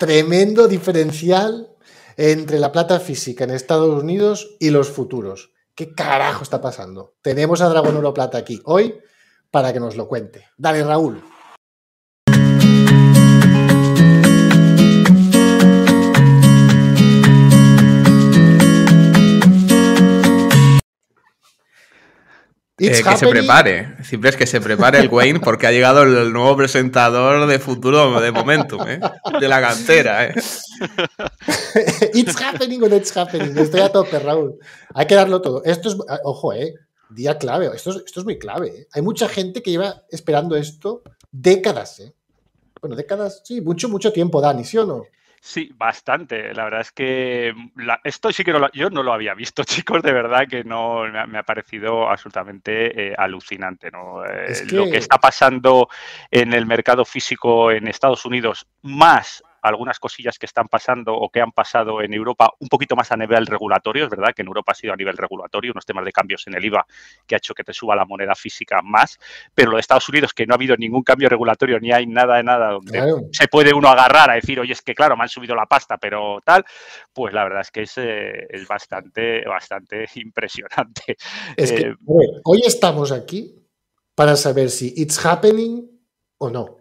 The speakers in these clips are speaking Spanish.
tremendo diferencial entre la plata física en Estados Unidos y los futuros. ¿Qué carajo está pasando? Tenemos a Dragón Oro Plata aquí hoy para que nos lo cuente. Dale, Raúl. Eh, que se prepare, siempre es que se prepare el Wayne porque ha llegado el nuevo presentador de futuro de Momentum, ¿eh? de la cantera. ¿eh? it's happening or it's happening. Estoy a tope, Raúl. Hay que darlo todo. Esto es, ojo, eh, día clave. Esto es, esto es muy clave. ¿eh? Hay mucha gente que lleva esperando esto décadas. ¿eh? Bueno, décadas, sí, mucho, mucho tiempo, Dani, ¿sí o no? Sí, bastante. La verdad es que mm, esto sí que no lo, yo no lo había visto, chicos, de verdad que no me ha, parecido absolutamente eh, alucinante. ¿no? Eh, lo que está pasando en el mercado físico en Estados Unidos, más algunas cosillas que están pasando o que han pasado en Europa un poquito más a nivel regulatorio. Es verdad que en Europa ha sido a nivel regulatorio, unos temas de cambios en el IVA que ha hecho que te suba la moneda física más, pero lo de Estados Unidos, que no ha habido ningún cambio regulatorio ni hay nada de nada donde se puede uno agarrar a decir, oye, es que claro, me han subido la pasta, pero tal, pues la verdad es que es, eh, es bastante, bastante impresionante. Es que, eh, hoy estamos aquí para saber si it's happening o no.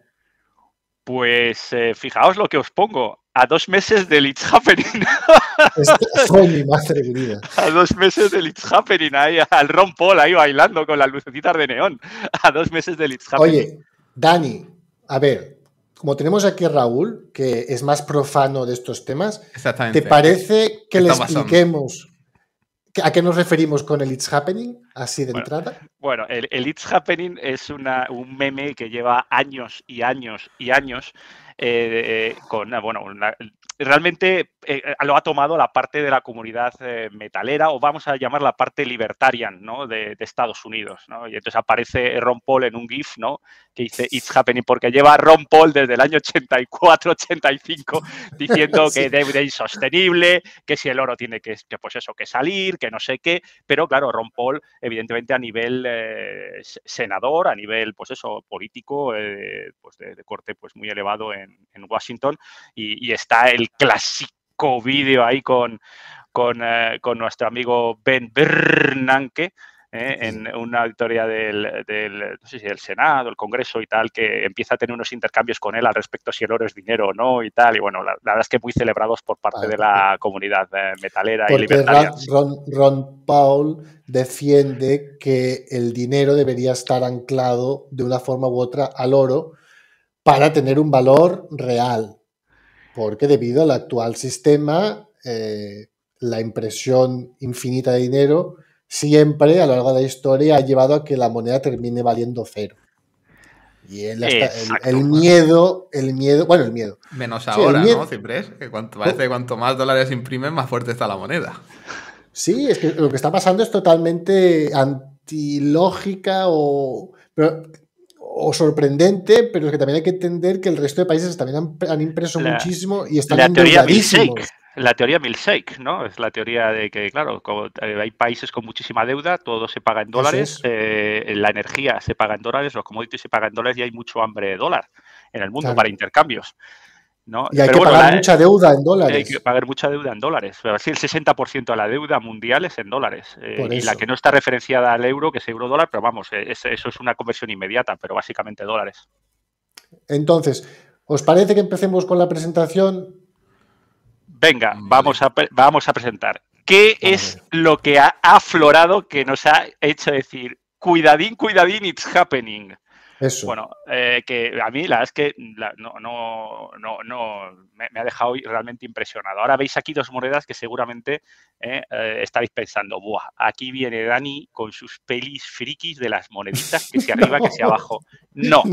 Pues eh, fijaos lo que os pongo. A dos meses del It's Happening. mi madre querida. A dos meses del It's Happening, ahí al Ron Paul ahí bailando con las lucecitas de neón. A dos meses del It's Happening. Oye, Dani, a ver, como tenemos aquí a Raúl, que es más profano de estos temas, ¿te parece que le expliquemos ¿A qué nos referimos con el It's Happening, así de entrada? Bueno, el, It's Happening es una, un meme que lleva años y años y años eh, con, bueno, realmente eh, lo ha tomado la parte de la comunidad eh, metalera o vamos a llamar la parte libertarian ¿no? de, Estados Unidos. ¿no? Y entonces aparece Ron Paul en un GIF ¿no? que dice It's happening porque lleva Ron Paul desde el año 84-85 diciendo que debe ser insostenible, que si el oro tiene que, pues eso, que salir, que no sé qué. Pero claro, Ron Paul, evidentemente a nivel eh, senador, a nivel pues eso, político, pues de, corte pues muy elevado en, Washington y, y está el clásico vídeo ahí con, con, eh, con, nuestro amigo Ben Bernanke. Eh, en una auditoría del, del, no sé si del Senado, el Congreso y tal, que empieza a tener unos intercambios con él al respecto si el oro es dinero o no y tal. Y bueno, la, verdad es que muy celebrados por parte de la comunidad eh, metalera y libertaria. Ron, Ron Paul defiende que el dinero debería estar anclado de una forma u otra al oro para tener un valor real porque debido al actual sistema, eh, la impresión infinita de dinero siempre a lo largo de la historia ha llevado a que la moneda termine valiendo cero. Y el, miedo, el miedo, bueno, el miedo. Menos ahora, ¿no, Ciprés? Que cuanto, parece que cuanto más dólares imprimen, más fuerte está la moneda. Sí, es que lo que está pasando es totalmente antilógica o o sorprendente, pero es que también hay que entender que el resto de países también han, impreso muchísimo y están la teoría milkshake, La teoría milkshake, ¿no? Es la teoría de que, claro, eh, hay países con muchísima deuda, todo se paga en dólares, eh, la energía se paga en dólares, los commodities se pagan en dólares y hay mucho hambre de dólar en el mundo para intercambios. Y hay que pagar mucha deuda en dólares. Hay que pagar mucha deuda en dólares. Pero así el 60% de la deuda mundial es en dólares. Eh, y la que no está referenciada al euro, que es euro dólar, pero vamos, eh, eso es una conversión inmediata, pero básicamente dólares. Entonces, ¿os parece que empecemos con la presentación? Venga, vamos a, vamos a presentar. ¿Qué es lo que ha aflorado que nos ha hecho decir, cuidadín, cuidadín, it's happening? Bueno, eh, que a mí la verdad es que no, no, no, no me, ha dejado realmente impresionado. Ahora veis aquí dos monedas que seguramente eh, eh, estáis pensando, Buah, aquí viene Dani con sus pelis frikis de las moneditas, que si arriba, que si abajo. No,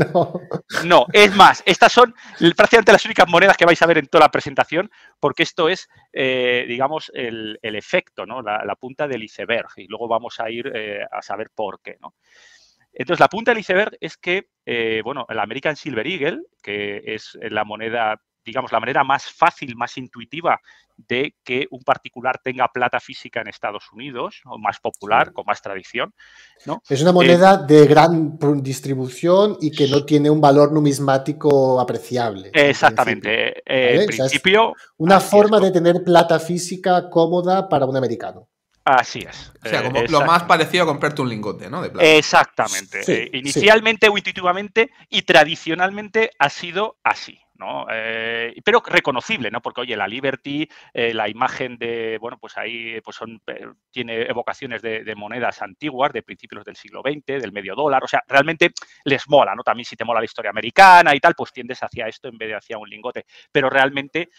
no, es más, estas son prácticamente las únicas monedas que vais a ver en toda la presentación, porque esto es, digamos, el, efecto, ¿no? La, la, punta del iceberg, y luego vamos a ir a saber por qué, ¿no? Entonces, la punta del iceberg es que, eh, bueno, el American Silver Eagle, que es la moneda digamos, la manera más fácil, más intuitiva de que un particular tenga plata física en Estados Unidos, o más popular, con más tradición. ¿no? Es una moneda eh, de gran distribución y que no tiene un valor numismático apreciable. Exactamente. En principio. una forma de tener plata física cómoda para un americano. Así es. O sea, como lo más parecido a comprarte un lingote, ¿no? De plata. Exactamente. Eh, inicialmente o intuitivamente y tradicionalmente ha sido así. ¿No? Eh, pero reconocible, ¿no? Porque, oye, la Liberty, eh, la imagen de, bueno, pues ahí pues son, eh, tiene evocaciones de, monedas antiguas, de principios del siglo XX, del medio dólar, o sea, realmente les mola, ¿no? También si te mola la historia americana y tal, pues tiendes hacia esto en vez de hacia un lingote, pero realmente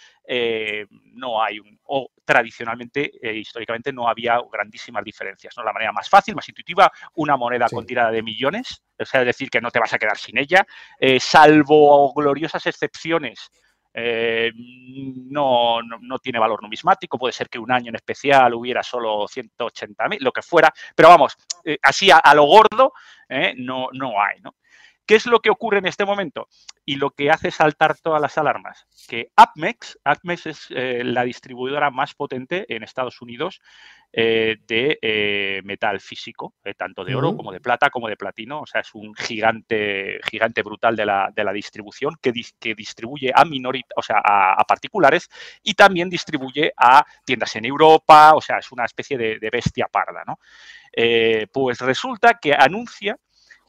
no hay un, o tradicionalmente, históricamente, no había grandísimas diferencias, ¿no? La manera más fácil, más intuitiva, una moneda con tirada de millones, o sea, es decir, que no te vas a quedar sin ella, salvo gloriosas excepciones eh, no, no, tiene valor numismático, puede ser que un año en especial hubiera solo 180.000, lo que fuera, pero vamos, eh, así a, lo gordo eh, no, no hay, ¿no? ¿Qué es lo que ocurre en este momento? Y lo que hace saltar todas las alarmas, que APMEX, APMEX es la distribuidora más potente en Estados Unidos eh, de eh, metal físico, eh, tanto de oro como de plata como de platino. O sea, es un gigante, gigante brutal de la, distribución que, que, distribuye a o sea, a, particulares y también distribuye a tiendas en Europa. O sea, es una especie de, de bestia parda, ¿no? pues resulta que anuncia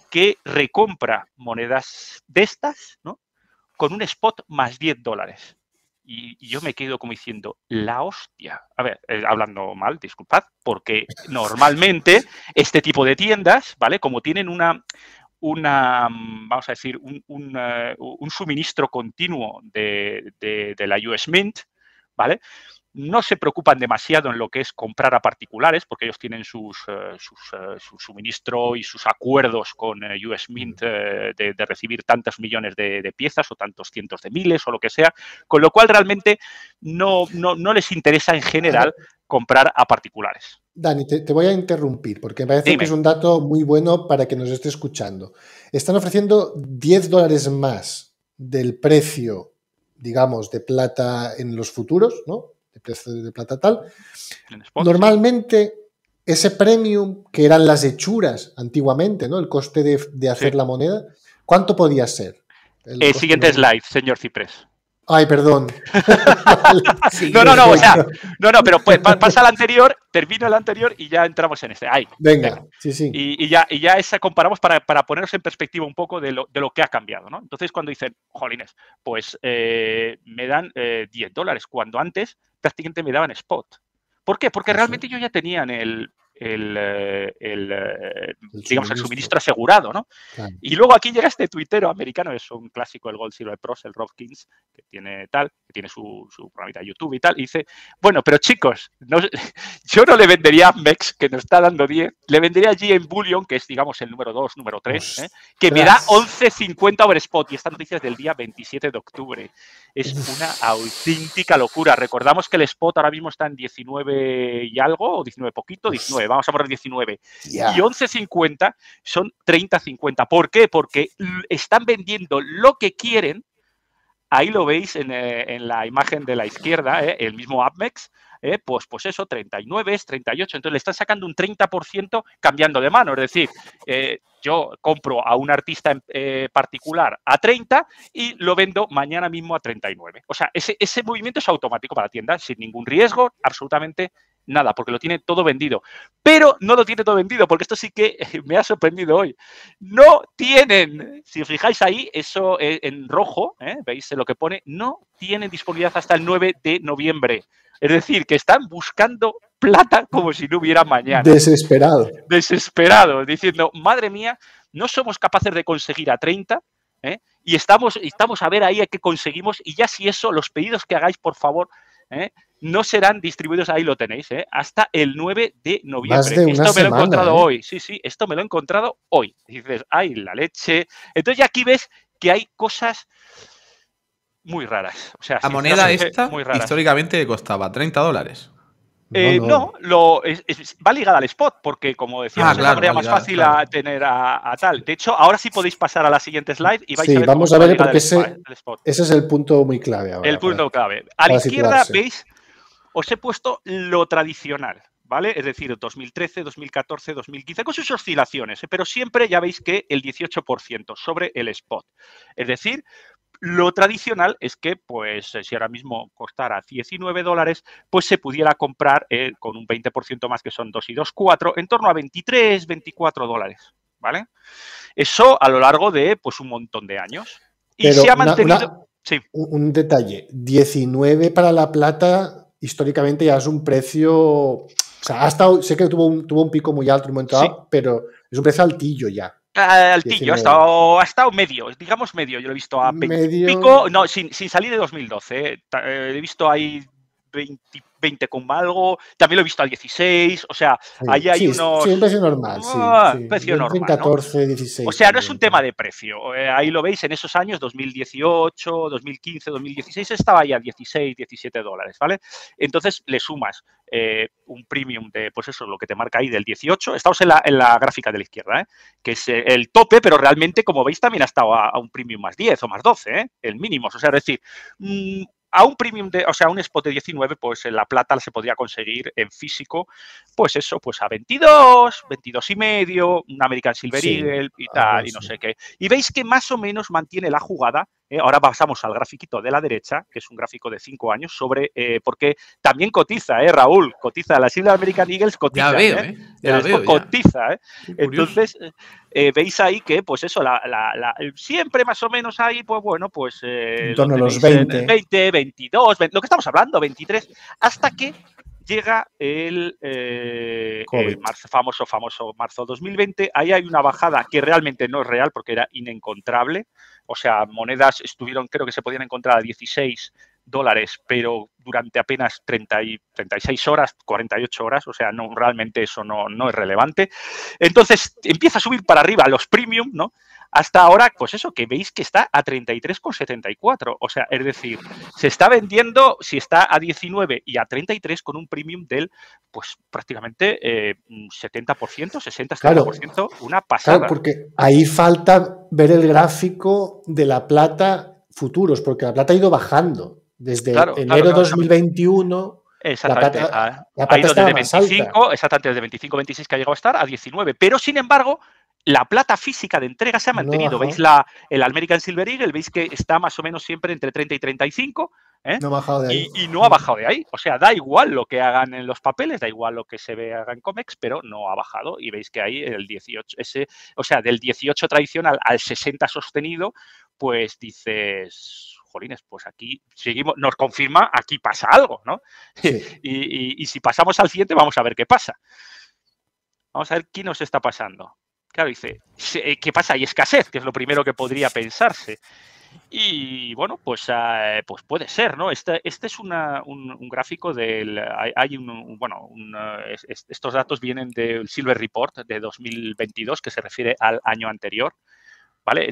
que recompra monedas de estas, ¿no? Con un spot más 10 dólares y, yo me quedo como diciendo, la hostia. A ver, eh, hablando mal, disculpad, porque normalmente este tipo de tiendas, ¿vale? Como tienen una, una mm, vamos a decir, un, un, eh, suministro continuo de, de, la US Mint, ¿vale? No se preocupan demasiado en lo que es comprar a particulares, porque ellos tienen sus, eh, eh, su suministro y sus acuerdos con eh, US Mint de, recibir tantos millones de, piezas o tantos cientos de miles o lo que sea, con lo cual realmente no, no, les interesa en general comprar a particulares. Dani, te, voy a interrumpir porque me parece que es un dato muy bueno para que nos esté escuchando. Están ofreciendo 10 dólares más del precio, digamos, de plata en los futuros, ¿no? De precio de plata tal. Normalmente ese premium, que eran las hechuras antiguamente, ¿no? El coste de, hacer la moneda, ¿cuánto podía ser? El eh, siguiente slide, señor Ciprés. Ay, perdón. no, no, no, o sea, no, no, pero pues, pasa al anterior, termina el anterior y ya entramos en este. Ahí. Venga, sí, sí. Y, ya, y ya esa comparamos para, para, ponernos en perspectiva un poco de lo, de lo, que ha cambiado, ¿no? Entonces, cuando dicen, jolines, pues eh, me dan 10 eh, dólares, cuando antes prácticamente me daban spot. ¿Por qué? Porque realmente yo ya tenía el, el, eh, eh, digamos, el suministro asegurado, ¿no? Y luego aquí llega este tuitero americano, es un clásico del Gold Silver Pros, el Rob Kings, que tiene tal, que tiene su, su programa de YouTube y tal, y dice, bueno, pero chicos, yo no le vendería a Mex, que nos está dando 10, le vendería allí en Bullion, que es, digamos, el número 2, número 3, ¿eh? que me da 11.50 over spot, y esta noticia es del día 27 de octubre. Es una auténtica locura. Recordamos que el spot ahora mismo está en 19 y algo, o 19 poquito, 19 vamos a poner 19. Y 11.50 son 30.50. ¿Por qué? Porque están vendiendo lo que quieren. Ahí lo veis en, eh, la imagen de la izquierda, eh, el mismo AppMex, eh, pues, pues eso, 39, es 38. Entonces le están sacando un 30% cambiando de mano. Es decir, yo compro a un artista particular a 30 y lo vendo mañana mismo a 39. O sea, ese, ese movimiento es automático para la tienda, sin ningún riesgo, absolutamente nada, porque lo tiene todo vendido. Pero no lo tiene todo vendido, porque esto sí que me ha sorprendido hoy. No tienen, si os fijáis ahí, eso eh, en rojo, ¿eh? veis lo que pone, no tienen disponibilidad hasta el 9 de noviembre. Es decir, que están buscando plata como si no hubiera mañana. Desesperado. Desesperado, diciendo, madre mía, no somos capaces de conseguir a 30, ¿eh? y estamos, estamos a ver ahí a qué conseguimos, y ya si eso, los pedidos que hagáis, por favor, ¿eh? no serán distribuidos, ahí lo tenéis, ¿eh? hasta el 9 de noviembre. esto me lo he encontrado ¿eh? hoy, sí, sí, esto me lo he encontrado hoy. dices, ay, la leche. Entonces ya aquí ves que hay cosas muy raras. O sea, la moneda esta históricamente costaba 30 dólares. Eh, no, lo, va ligada al spot, porque como decíamos, ah, es más fácil a tener a, tal. De hecho, ahora sí podéis pasar a la siguiente slide y vais a ver. Vamos a ver, porque ese, ese, es el punto muy clave ahora. El punto clave. A la izquierda, veis, os he puesto lo tradicional. ¿Vale? Es decir, 2013, 2014, 2015, con sus oscilaciones, ¿eh? pero siempre ya veis que el 18% sobre el spot. Es decir, lo tradicional es que, pues, eh, si ahora mismo costara 19 dólares, pues se pudiera comprar eh, con un 20% más, que son 2 y 2, 4, en torno a 23, 24 dólares, ¿vale? Eso a lo largo de, pues, un montón de años. Y se ha mantenido... sí. Un detalle, 19 para la plata, históricamente ya es un precio... O sea, ha estado, sé que tuvo un, tuvo un pico muy alto en un momento pero es un precio altillo ya. Altillo, ha estado, ha estado medio, digamos medio. Yo lo he visto a pico, no, sin, sin, salir de 2012. Eh. Eh, he visto ahí 20, 20 con algo, también lo he visto al 16, o sea, ahí hay unos... Sí, un precio normal, sí. Ah, precio normal, 14, 16. O sea, no es un tema de precio, eh, ahí lo veis en esos años, 2018, 2015, 2016, estaba ahí a 16, 17 dólares, ¿vale? Entonces le sumas eh, un premium de, pues eso, lo que te marca ahí del 18, estamos en la, en la gráfica de la izquierda, ¿eh? que es eh, el tope, pero realmente, como veis, también ha estado a, un premium más 10 o más 12, ¿eh? el mínimo, o sea, es decir, mmm, a un premium de, o sea, un spot de 19, pues en la plata se podría conseguir en físico, pues eso, pues a 22, 22 y medio, un American Silver Eagle y tal, y no sé qué. Y veis que más o menos mantiene la jugada eh, ahora pasamos al grafiquito de la derecha, que es un gráfico de cinco años, sobre eh, porque también cotiza, ¿eh, Raúl? Cotiza, la Silver American Eagles cotiza. Ya veo, ¿eh? Ya veo, cotiza, ¿eh? Entonces, eh, veis ahí que, pues eso, la, la, siempre más o menos ahí, pues bueno, pues. en torno a los 20. 20, 22, lo que estamos hablando, 23, hasta que llega el, marzo, famoso, famoso marzo 2020. Ahí hay una bajada que realmente no es real porque era inencontrable. O sea, monedas estuvieron, creo que se podían encontrar a 16 dólares, pero durante apenas 30 y 36 horas, 48 horas, o sea, no, realmente eso no, no es relevante. Entonces empieza a subir para arriba los premium, ¿no? hasta ahora, pues eso, que veis que está a 33,74. O sea, es decir, se está vendiendo, si está a 19 y a 33 con un premium del, pues prácticamente 70%, 60-70%, una pasada. Claro, porque ahí falta ver el gráfico de la plata futuros, porque la plata ha ido bajando desde enero de 2021. Exactamente. La plata, la plata ha ido desde 25, exactamente, desde 25, 26 que ha llegado a estar a 19. Pero sin embargo, la plata física de entrega se ha mantenido. ¿Veis la, el American Silver Eagle? ¿Veis que está más o menos siempre entre 30 y 35? ¿Eh? No ha bajado de ahí. Y, no ha bajado de ahí. O sea, da igual lo que hagan en los papeles, da igual lo que se vea en COMEX, pero no ha bajado. Y veis que ahí el 18, ese, o sea, del 18 tradicional al 60 sostenido, pues dices, jolines, pues aquí seguimos, nos confirma, aquí pasa algo, ¿no? y, y si pasamos al siguiente, vamos a ver qué pasa. Vamos a ver qué nos está pasando. Claro, dice, eh, ¿qué pasa? Hay escasez, que es lo primero que podría pensarse. Y bueno, pues, ah, pues puede ser, ¿no? Este, este es un, gráfico del. Hay, un, bueno, estos datos vienen del Silver Report de 2022, que se refiere al año anterior.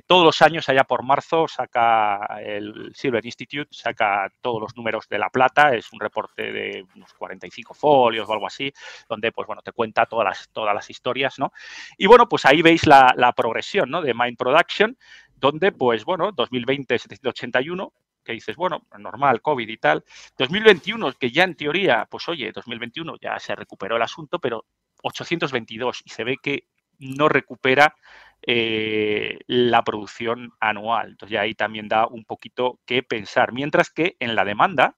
Todos los años, allá por marzo, saca el Silver Institute, saca todos los números de la plata, es un reporte de unos 45 folios o algo así, donde, pues bueno, te cuenta todas las, todas las historias, ¿no? Y bueno, pues ahí veis la, progresión, ¿no? De Mind Production, donde, pues bueno, 2020 781, que dices, bueno, normal, COVID y tal. 2021, que ya en teoría, pues oye, 2021 ya se recuperó el asunto, pero 822 y se ve que no recupera eh, la producción anual. Entonces ya ahí también da un poquito que pensar. Mientras que en la demanda,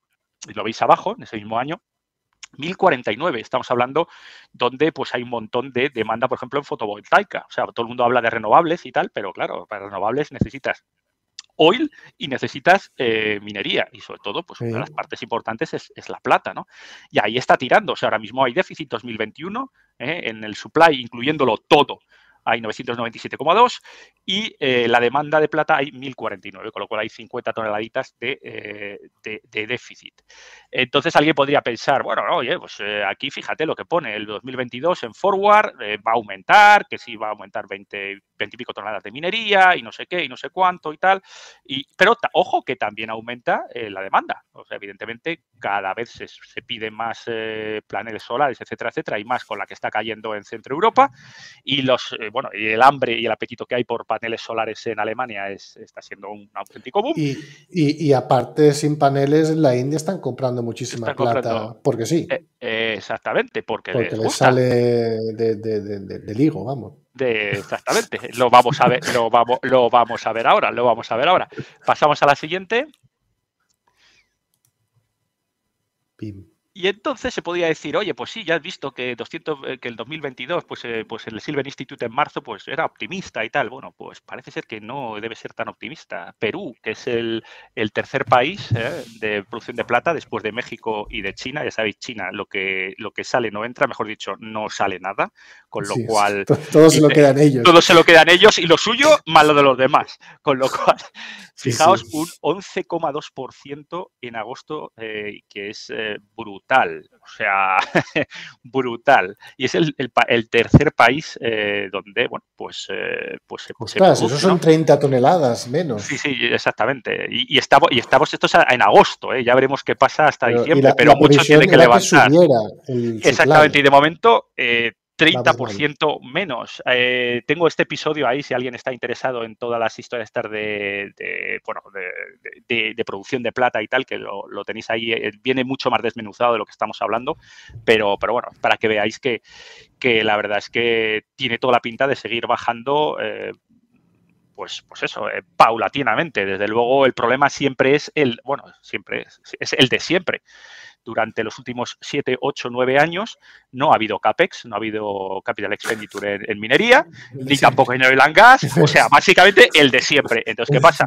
lo veis abajo, en ese mismo año, 1049, estamos hablando donde pues hay un montón de demanda, por ejemplo, en fotovoltaica. O sea, todo el mundo habla de renovables y tal, pero claro, para renovables necesitas oil y necesitas eh, minería. Y sobre todo, pues una de las partes importantes es, la plata, ¿no? Y ahí está tirando. O sea, ahora mismo hay déficit 2021 eh, en el supply, incluyéndolo todo hay 997,2 y eh, la demanda de plata hay 1049, con lo cual hay 50 toneladitas de, de, déficit. Entonces alguien podría pensar, bueno, oye, pues aquí fíjate lo que pone, el 2022 en forward va a aumentar, que sí va a aumentar 20, 20 y pico toneladas de minería y no sé qué y no sé cuánto y tal. Y, pero ojo que también aumenta la demanda. O sea, evidentemente cada vez se, se piden más paneles solares, etcétera, etcétera, y más con la que está cayendo en Centro Europa. Y los, eh, bueno, y el hambre y el apetito que hay por paneles solares en Alemania es, está siendo un auténtico boom. Y, y, aparte, sin paneles, la India están comprando muchísima plata, porque sí. Eh, exactamente, porque, porque les, sale de, de, de, del higo, vamos. De, exactamente, lo vamos a ver, lo vamos, lo vamos a ver ahora, lo vamos a ver ahora. Pasamos a la siguiente. Pim. Y entonces se podía decir, oye, pues sí, ya has visto que 200, eh, que el 2022, pues, eh, pues el Silver Institute en marzo, pues era optimista y tal. Bueno, pues parece ser que no debe ser tan optimista. Perú, que es el, tercer país eh, de producción de plata después de México y de China, ya sabéis, China lo que, lo que sale no entra, mejor dicho, no sale nada, con lo cual... Todo se lo quedan ellos. Todo se lo quedan ellos y lo suyo, malo de los demás. Con lo cual, fijaos, un 11,2% en agosto, que es brutal brutal, o sea, brutal. Y es el, tercer país eh, donde, bueno, pues... Eh, pues, pues eso son 30 toneladas menos. Sí, sí, exactamente. Y, estamos, y estamos esto en agosto, ¿eh? ya veremos qué pasa hasta diciembre, pero mucho tiene que levantar. exactamente, y de momento 30% menos. Eh, tengo este episodio ahí, si alguien está interesado en todas las historias de, bueno, de, producción de plata y tal, que lo, tenéis ahí, eh, viene mucho más desmenuzado de lo que estamos hablando, pero, pero bueno, para que veáis que, la verdad es que tiene toda la pinta de seguir bajando. Eh, pues, pues eso, paulatinamente. Desde luego, el problema siempre es el, bueno, siempre es el de siempre durante los últimos 7, 8, 9 años no ha habido CAPEX, no ha habido Capital Expenditure en, minería, ni tampoco en oil and gas, o sea, básicamente el de siempre. Entonces, ¿qué pasa?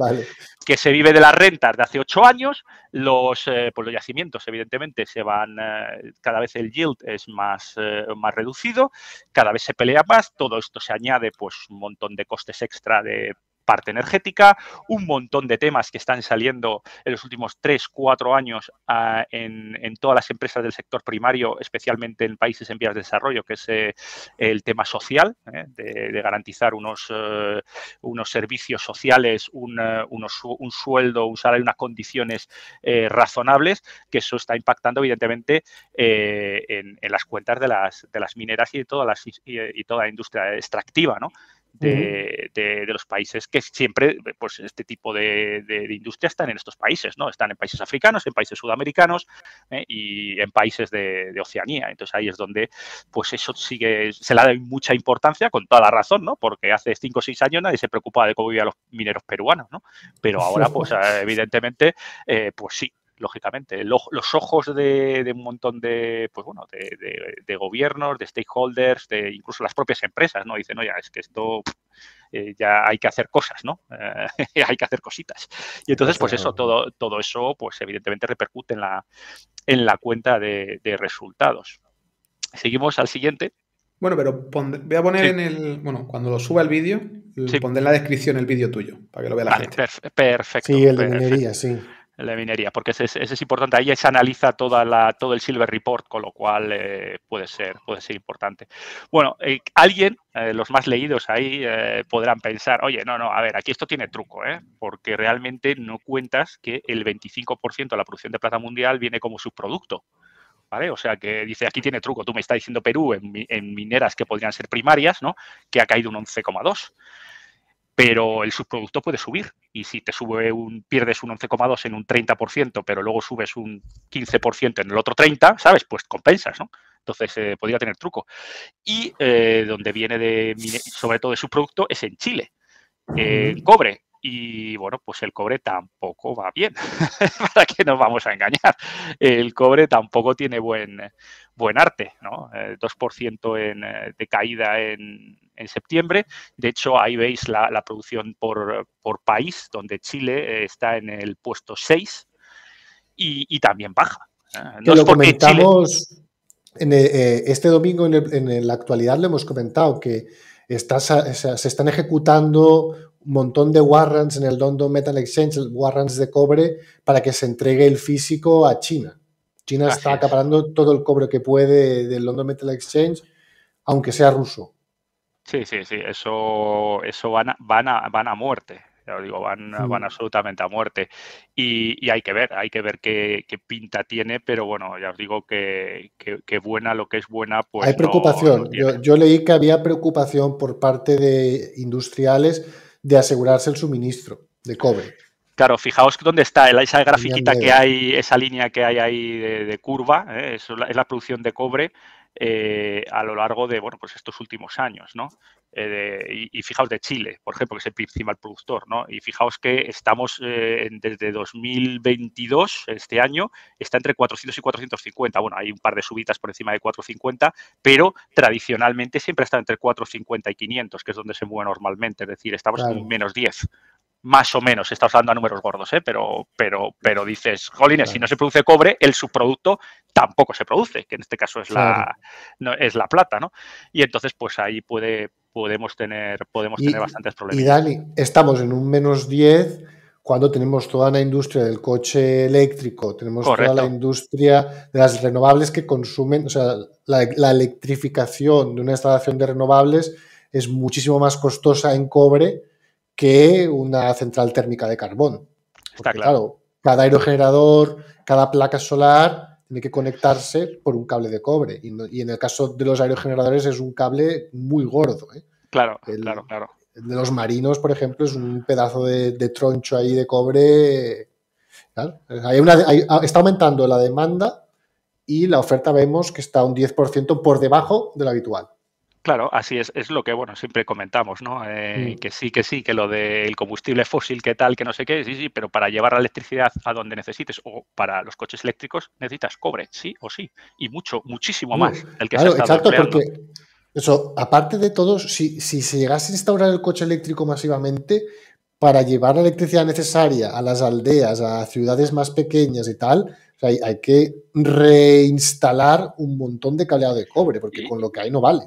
Que se vive de las rentas de hace 8 años, los, eh, pues los yacimientos evidentemente se van, eh, cada vez el yield es más, eh, más reducido, cada vez se pelea más, todo esto se añade pues un montón de costes extra de parte energética, un montón de temas que están saliendo en los últimos tres, cuatro años ah, en, todas las empresas del sector primario, especialmente en países en vías de desarrollo, que es eh, el tema social, eh, de, garantizar unos, eh, unos servicios sociales, un, un sueldo, un salario, unas condiciones razonables, que eso está impactando evidentemente en, las cuentas de las, de las mineras y de todas las, y toda la industria extractiva, ¿no? De, los países que siempre, pues este tipo de, industria están en estos países, ¿no? Están en países africanos, en países sudamericanos ¿eh? y en países de, Oceanía. Entonces ahí es donde, pues eso sigue, se le da mucha importancia, con toda la razón, ¿no? Porque hace cinco o seis años nadie se preocupaba de cómo vivían los mineros peruanos, ¿no? Pero ahora, pues evidentemente, eh, pues sí, lógicamente. los ojos de, un montón de, pues bueno, de, gobiernos, de stakeholders, de incluso las propias empresas, ¿no? Dicen, oye, es que esto eh, ya hay que hacer cosas, ¿no? Eh, hay que hacer cositas. Y entonces, pues eso, todo, todo eso, pues evidentemente repercute en la, en la cuenta de, resultados. Seguimos al siguiente. Bueno, pero voy a poner en el. Bueno, cuando lo suba el vídeo, pondré en la descripción el vídeo tuyo, para que lo vea la gente. perfecto. Sí, el de minería, sí la minería, porque ese, es importante. Ahí se analiza toda la, todo el Silver Report, con lo cual eh, puede, ser, puede ser importante. Bueno, eh, alguien, eh, los más leídos ahí, podrán pensar, oye, no, no, a ver, aquí esto tiene truco, porque realmente no cuentas que el 25% de la producción de plata mundial viene como subproducto. ¿Vale? O sea que dice, aquí tiene truco, tú me estás diciendo Perú en, en mineras que podrían ser primarias, ¿no? Que ha caído un 11,2 pero el subproducto puede subir. Y si te sube un, pierdes un 11,2 en un 30%, pero luego subes un 15% en el otro 30%, ¿sabes? Pues compensas, ¿no? Entonces eh, podría tener truco. Y eh, donde viene de, sobre todo de subproducto es en Chile. En cobre, y bueno, pues el cobre tampoco va bien, para que nos vamos a engañar. El cobre tampoco tiene buen, buen arte, ¿no? 2% eh, en, eh, de caída en, septiembre. De hecho, ahí veis la, producción por, país, donde Chile eh, está en el puesto 6 y, también baja. No lo comentamos en este domingo en, en, la actualidad, lo hemos comentado que se están ejecutando un montón de warrants en el London Metal Exchange, warrants de cobre, para que se entregue el físico a China. China está acaparando todo el cobre que puede del London Metal Exchange, aunque sea ruso. Sí, sí, sí, eso, eso van, a, van, a, van a muerte. Ya digo, van, van absolutamente a muerte. Y, hay que ver, hay que ver qué, pinta tiene, pero bueno, ya os digo que, buena lo que es buena, pues. Hay preocupación. yo, yo, leí que había preocupación por parte de industriales de asegurarse el suministro de cobre. Claro, fijaos dónde está esa grafiquita que hay, esa línea que hay ahí de, curva, ¿eh? es, la, producción de cobre eh, a lo largo de bueno, pues estos últimos años, ¿no? Eh, y, fijaos de Chile, por ejemplo, que es el principal productor, ¿no? Y fijaos que estamos desde 2022, este año, está entre 400 y 450. Bueno, hay un par de subidas por encima de 450, pero tradicionalmente siempre está entre 450 y 500, que es donde se mueve normalmente. Es decir, estamos en menos 10 más o menos, estás hablando a números gordos, ¿eh? pero, pero, pero dices, jolines, si no se produce cobre, el subproducto tampoco se produce, que en este caso es, la, es la plata, ¿no? Y entonces, pues ahí puede, podemos tener, podemos tener bastantes problemas. Y Dani, estamos en un menos 10 cuando tenemos toda la industria del coche eléctrico, tenemos toda la industria de las renovables que consumen, o sea, la, la electrificación de una instalación de renovables es muchísimo más costosa en cobre que una central térmica de carbón. Está claro. cada aerogenerador, cada placa solar tiene que conectarse por un cable de cobre. Y, en el caso de los aerogeneradores es un cable muy gordo. ¿eh? Claro, claro, claro. El de los marinos, por ejemplo, es un pedazo de, troncho ahí de cobre. Hay una, está aumentando la demanda y la oferta vemos que está un 10% por debajo de lo habitual. Claro, así es, es lo que bueno siempre comentamos, ¿no? Eh, mm. Que sí, que sí, que lo del combustible fósil, que tal, que no sé qué, sí, sí, pero para llevar la electricidad a donde necesites o para los coches eléctricos necesitas cobre, sí o sí, y mucho, muchísimo más el que se ha exacto, porque eso, aparte de todo, si, si se llegase a instaurar el coche eléctrico masivamente, para llevar la electricidad necesaria a las aldeas, a ciudades más pequeñas y tal, hay, hay, que reinstalar un montón de cableado de cobre, porque con lo que hay no vale.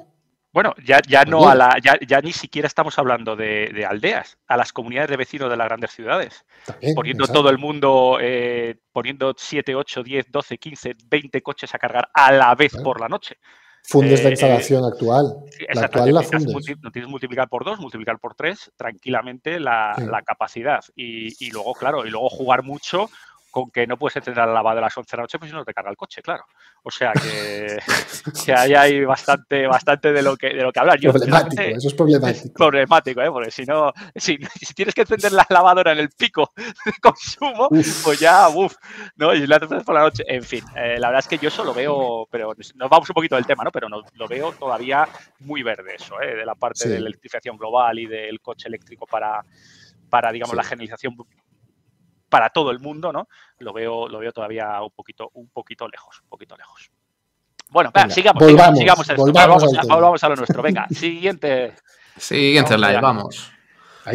Bueno, ya, ya no a la, ya, ya, ni siquiera estamos hablando de, aldeas, a las comunidades de vecinos de las grandes ciudades. poniendo todo el mundo, eh, poniendo 7, 8, 10, 12, 15, 20 coches a cargar a la vez por la noche. Fundes la eh, instalación actual. La actual la fundes. No tienes que multiplicar por dos, multiplicar por tres, tranquilamente la, la capacidad. Y, y, luego, claro, y luego jugar mucho con que no puedes encender la lavadora a las 11 de la noche, pues si no te carga el coche, claro. O sea que, que ahí hay bastante, bastante de lo que de lo que hablar. problemático, eso es problemático. Es problemático, ¿eh? porque si no, si, tienes que encender la lavadora en el pico de consumo, pues ya, uff, ¿no? Y la por la noche. En fin, eh, la verdad es que yo eso lo veo, pero nos vamos un poquito del tema, ¿no? Pero no, lo veo todavía muy verde eso, ¿eh? de la parte de la electrificación global y del coche eléctrico para para, digamos, la generalización para todo el mundo, ¿no? Lo veo, lo veo todavía un poquito, un poquito lejos, un poquito lejos. Bueno, sigamos, sigamos, volvamos, a, lo nuestro. Venga, siguiente. Siguiente live, vamos.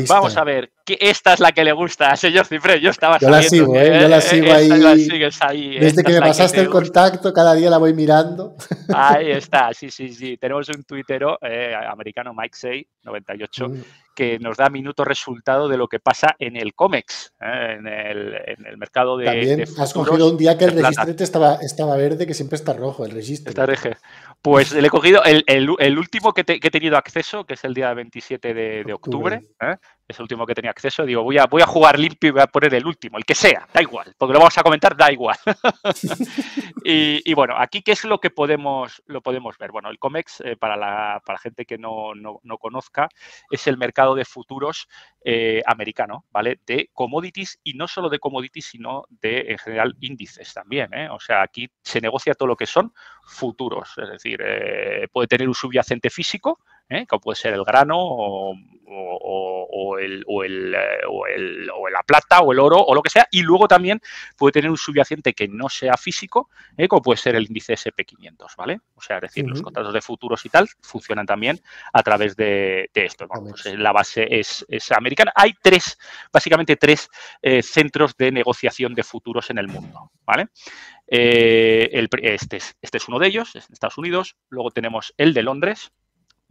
Vamos a ver, que esta es la que le gusta a señor Cifre. Yo estaba Yo la sigo, ¿eh? Yo la sigo ahí. Desde que me pasaste el contacto, cada día la voy mirando. Ahí está, sí, sí, sí. Tenemos un tuitero eh, americano, Mike Say, 98, que nos da minuto resultado de lo que pasa en el COMEX, ¿eh? en, el, mercado de. También has cogido un día que el registrete estaba, estaba verde, que siempre está rojo, el registro. Está reje. Pues le he cogido el, último que, he tenido acceso, que es el día 27 de, octubre. ¿eh? Es el último que tenía acceso, digo, voy a, voy a jugar limpio y voy a poner el último, el que sea, da igual, porque lo vamos a comentar, da igual. y, bueno, aquí, ¿qué es lo que podemos, lo podemos ver? Bueno, el COMEX, eh, para, la, para gente que no, conozca, es el mercado de futuros eh, americano, ¿vale? De commodities y no solo de commodities, sino de, en general, índices también, ¿eh? O sea, aquí se negocia todo lo que son futuros, es decir, puede tener un subyacente físico, ¿eh? como puede ser el grano o, el, o, el, eh, o, el, o, la plata o el oro o lo que sea, y luego también puede tener un subyacente que no sea físico, ¿eh? como puede ser el índice SP500, ¿vale? O sea, es decir, los contratos de futuros y tal funcionan también a través de, esto. Pues, la base es, americana. Hay tres, básicamente tres centros de negociación de futuros en el mundo, ¿vale? este, este es uno de ellos, es en Estados Unidos. Luego tenemos el de Londres,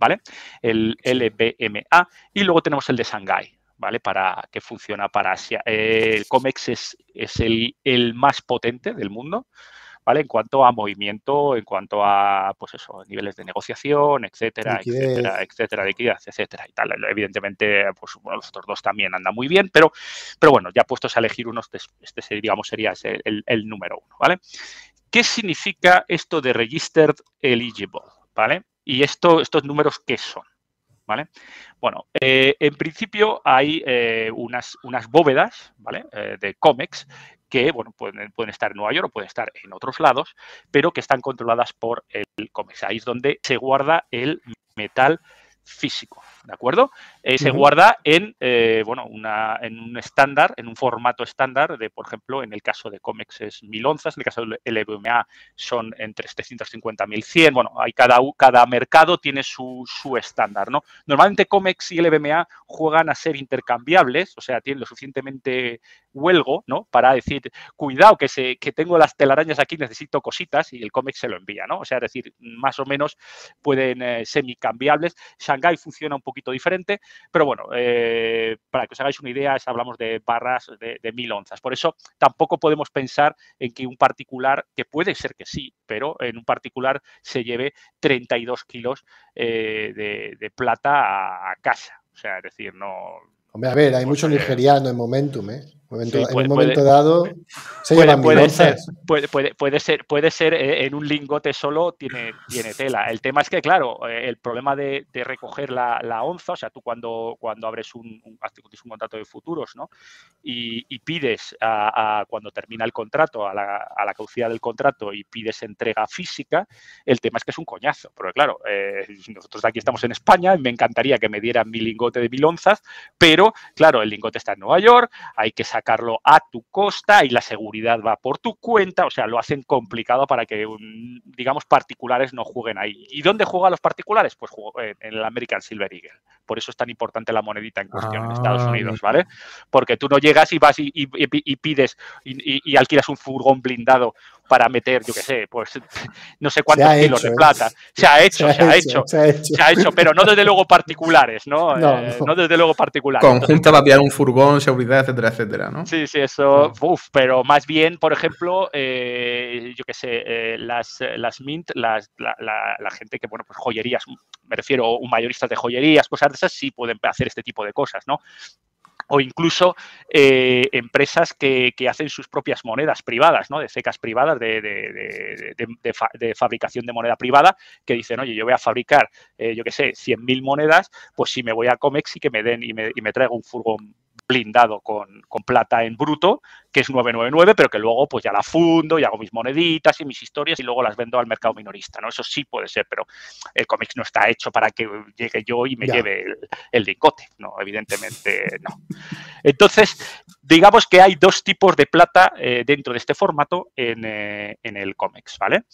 ¿vale? El LBMA y luego tenemos el de Shanghai, ¿vale? Para que funciona para Asia. el COMEX es, es el, el, más potente del mundo, ¿vale? En cuanto a movimiento, en cuanto a, pues eso, niveles de negociación, etcétera, etcétera, etcétera, liquidez, etcétera y tal. Evidentemente, pues los otros dos también andan muy bien, pero, pero bueno, ya puestos a elegir uno, este, este digamos, sería el, el número uno, ¿vale? ¿Qué significa esto de registered eligible? ¿Vale? Y esto, estos números, ¿qué son? ¿Vale? Bueno, eh, en principio hay eh, unas, unas bóvedas ¿vale? Eh, de COMEX que bueno, pueden, pueden, estar en Nueva York o pueden estar en otros lados, pero que están controladas por el COMEX. Ahí es donde se guarda el metal físico, ¿de acuerdo? Eh, se guarda en, eh, bueno, una, en un estándar, en un formato estándar de, por ejemplo, en el caso de COMEX es 1000 onzas, en el caso del LVMA son entre 750 y 1100, bueno, hay cada, cada mercado tiene su, su estándar, ¿no? Normalmente COMEX y LVMA juegan a ser intercambiables, o sea, tienen lo suficientemente huelgo, ¿no? Para decir, cuidado, que, se, que tengo las telarañas aquí, necesito cositas y el COMEX se lo envía, ¿no? O sea, es decir, más o menos pueden eh, semicambiables. Shanghai funciona un poquito diferente, pero bueno, eh, para que os hagáis una idea, hablamos de barras de, mil onzas. Por eso tampoco podemos pensar en que un particular, que puede ser que sí, pero en un particular se lleve 32 kilos eh, de, plata a, casa. O sea, es decir, no. Hombre, a ver, hay mucho nigeriano en Momentum, ¿eh? en un momento dado se puede, puede ser, puede, ser, puede ser eh, en un lingote solo tiene, tiene tela. El tema es que, claro, eh, el problema de, recoger la, onza, o sea, tú cuando, cuando abres un, un, un contrato de futuros, ¿no? Y, pides a, cuando termina el contrato, a la, a la, caducidad del contrato y pides entrega física, el tema es que es un coñazo. Porque, claro, eh, nosotros aquí estamos en España y me encantaría que me dieran mi lingote de mil onzas, pero, claro, el lingote está en Nueva York, hay que sacar sacarlo a tu costa y la seguridad va por tu cuenta, o sea, lo hacen complicado para que, digamos, particulares no jueguen ahí. ¿Y dónde juegan los particulares? Pues en el American Silver Eagle. Por eso es tan importante la monedita en cuestión en Estados ah, Unidos, ¿vale? Porque tú no llegas y vas y, pides y, alquilas un furgón blindado para meter, yo qué sé, pues no sé cuántos kilos de ¿eh? plata. Se, ha hecho, se, ha, hecho, se ha hecho, pero no desde luego particulares, ¿no? No, eh, desde luego particulares. Conjunta va un furgón, seguridad, etcétera, etcétera, ¿no? Sí, sí, eso, uff, pero más bien, por ejemplo, eh, yo qué sé, las, las mint, las, la, la, gente que, bueno, pues joyerías, me refiero, un mayorista de joyerías, cosas de esas, sí pueden hacer este tipo de cosas, ¿no? o incluso eh, empresas que, hacen sus propias monedas privadas, ¿no? De cecas privadas de, de, fabricación de moneda privada, que dicen, oye, yo voy a fabricar, eh, yo qué sé, 100.000 monedas, pues si me voy a Comex y que me den y me, y me traigo un furgón blindado con, plata en bruto, que es 999, pero que luego pues ya la fundo y hago mis moneditas y mis historias y luego las vendo al mercado minorista, ¿no? Eso sí puede ser, pero el cómic no está hecho para que llegue yo y me lleve el, el, lingote, no, evidentemente no. Entonces, digamos que hay dos tipos de plata eh, dentro de este formato en, eh, el COMEX, ¿vale?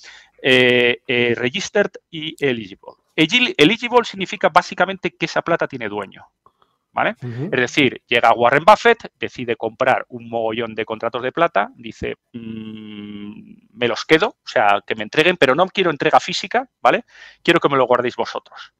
Eh, registered y eligible. Eligible significa básicamente que esa plata tiene dueño, es decir, llega Warren Buffett, decide comprar un mogollón de contratos de plata, dice, mm, me los quedo, o sea, que me entreguen, pero no quiero entrega física, ¿vale? Quiero que me lo guardéis vosotros.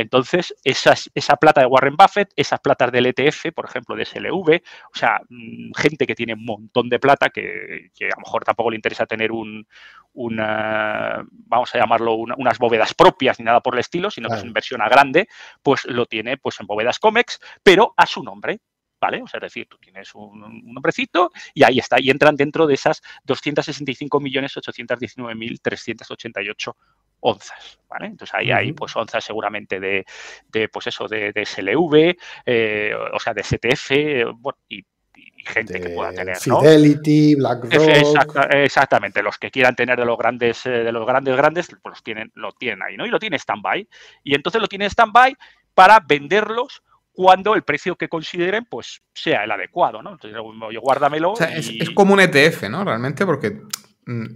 Entonces, esa plata de Warren Buffett, esas platas del ETF, por ejemplo, de SLV, o sea, mm, gente que tiene un montón de plata, que, a lo mejor tampoco le interesa tener un, una, vamos a llamarlo, unas bóvedas propias ni nada por el estilo, sino que es inversión a grande, pues lo tiene pues en bóvedas COMEX, pero a su nombre. ¿Vale? O sea, es decir, tú tienes un, nombrecito y ahí está, y entran dentro de esas 265.819.388 onzas, ¿vale? Entonces ahí hay pues onzas seguramente de, pues eso, de, SLV, eh, o sea, de CTF, bueno, y, gente que pueda tener, Fidelity, BlackRock. exactamente, los que quieran tener de los grandes, eh, de los grandes, grandes, pues los tienen, lo tienen ahí, ¿no? Y lo tiene stand-by. Y entonces lo tiene stand-by para venderlos cuando el precio que consideren pues sea el adecuado, ¿no? Entonces yo guárdamelo. es, como un ETF, ¿no? Realmente, porque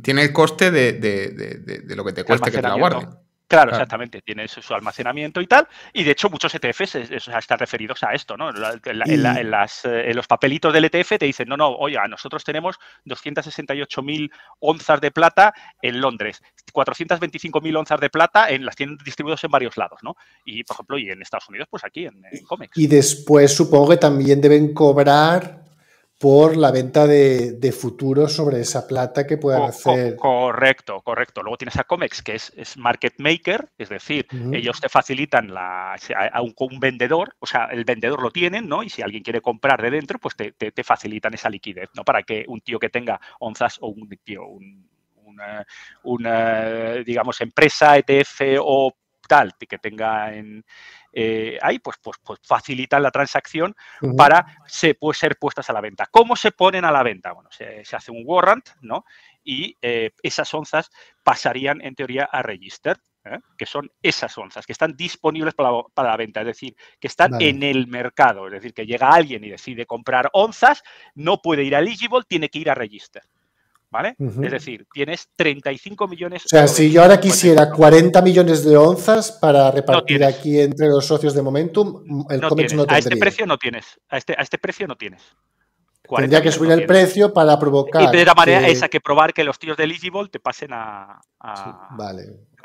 tiene el coste de, lo que te cuesta que te la guarden. Claro, exactamente. Tiene su, almacenamiento y tal. Y de hecho, muchos ETFs están referidos a esto, ¿no? En, eh, en, los papelitos del ETF te dicen, no, no, oiga, nosotros tenemos 268.000 onzas de plata en Londres, 425.000 onzas de plata en las tienen distribuidos en varios lados, ¿no? Y, por ejemplo, y en Estados Unidos, pues aquí, en, en COMEX. Y después supongo que también deben cobrar por la venta de, futuros sobre esa plata que puedan hacer. correcto, correcto. Luego tienes a Comex, que es, market maker, es decir, ellos te facilitan la, a, un, vendedor, o sea, el vendedor lo tienen, ¿no? Y si alguien quiere comprar de dentro, pues te, facilitan esa liquidez, ¿no? Para que un tío que tenga onzas o un tío, una, digamos, empresa, ETF o tal, que tenga en, eh, ahí, pues, pues, pues, facilitan la transacción para se, ser puestas a la venta. ¿Cómo se ponen a la venta? Bueno, se, hace un warrant, ¿no? Y eh, esas onzas pasarían, en teoría, a register. ¿eh? que son esas onzas, que están disponibles para, la venta, es decir, que están en el mercado, es decir, que llega alguien y decide comprar onzas, no puede ir a eligible, tiene que ir a register. ¿Vale? Es decir, tienes 35 millones. O sea, si yo ahora quisiera 40 millones de onzas para repartir aquí entre los socios de Momentum, el COMEX no tendría. A este precio no tienes. A este, a este precio no tienes. Tendría que subir el precio para provocar. Y de la manera esa que probar que los tíos de Eligible te pasen a. vale.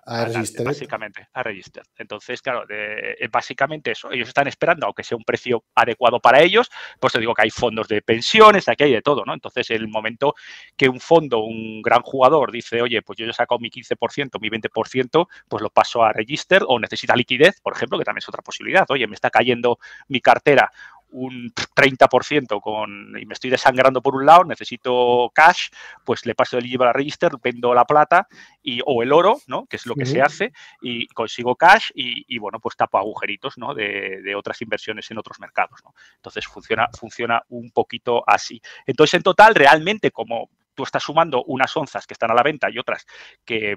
A, register. Básicamente, a register. Entonces, claro, eh, básicamente eso. Ellos están esperando, aunque sea un precio adecuado para ellos, pues te digo que hay fondos de pensiones, aquí hay de todo, ¿no? Entonces, el momento que un fondo, un gran jugador, dice, oye, pues yo he sacado mi 15%, mi 20%, pues lo paso a register o necesita liquidez, por ejemplo, que también es otra posibilidad. Oye, me está cayendo mi cartera un 30% con, y me estoy desangrando por un lado, necesito cash, pues le paso el llevo a register, vendo la plata y, o el oro, ¿no? que es lo que se hace, y consigo cash y, bueno, pues tapo agujeritos ¿no? de, de, otras inversiones en otros mercados. ¿no? Entonces funciona, funciona un poquito así. Entonces, en total, realmente, como tú estás sumando unas onzas que están a la venta y otras que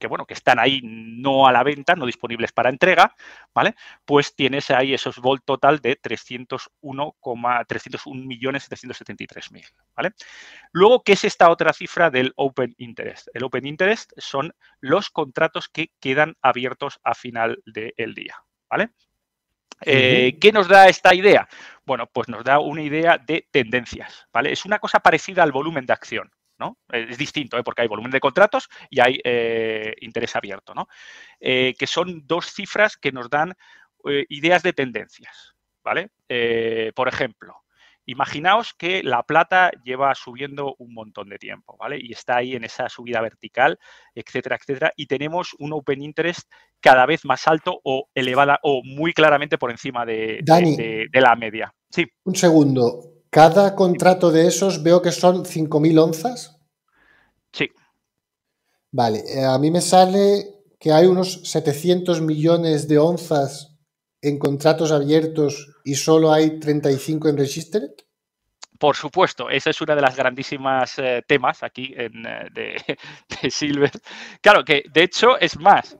que bueno, que están ahí no a la venta, no disponibles para entrega, ¿vale? Pues tienes ahí esos volt total de 301, 301 millones 773 mil, ¿vale? Luego, ¿qué es esta otra cifra del Open Interest? El Open Interest son los contratos que quedan abiertos a final del día, ¿vale? Eh, ¿Qué nos da esta idea? Bueno, pues nos da una idea de tendencias, ¿vale? Es una cosa parecida al volumen de acción, es distinto, ¿eh? porque hay volumen de contratos y hay eh, interés abierto, ¿no? Eh, que son dos cifras que nos dan ideas de tendencias, ¿vale? por ejemplo, imaginaos que la plata lleva subiendo un montón de tiempo, ¿vale? Y está ahí en esa subida vertical, etcétera, etcétera, y tenemos un open interest cada vez más alto o elevada o muy claramente por encima de, de la media. Sí. Un segundo. Cada contrato de esos veo que son 5.000 onzas. Sí. Vale, eh, a mí me sale que hay unos 700 millones de onzas en contratos abiertos y solo hay 35 en Registered. Por supuesto, esa es una de las grandísimas eh, temas aquí en, eh, de Silver. Claro que, de hecho, es más,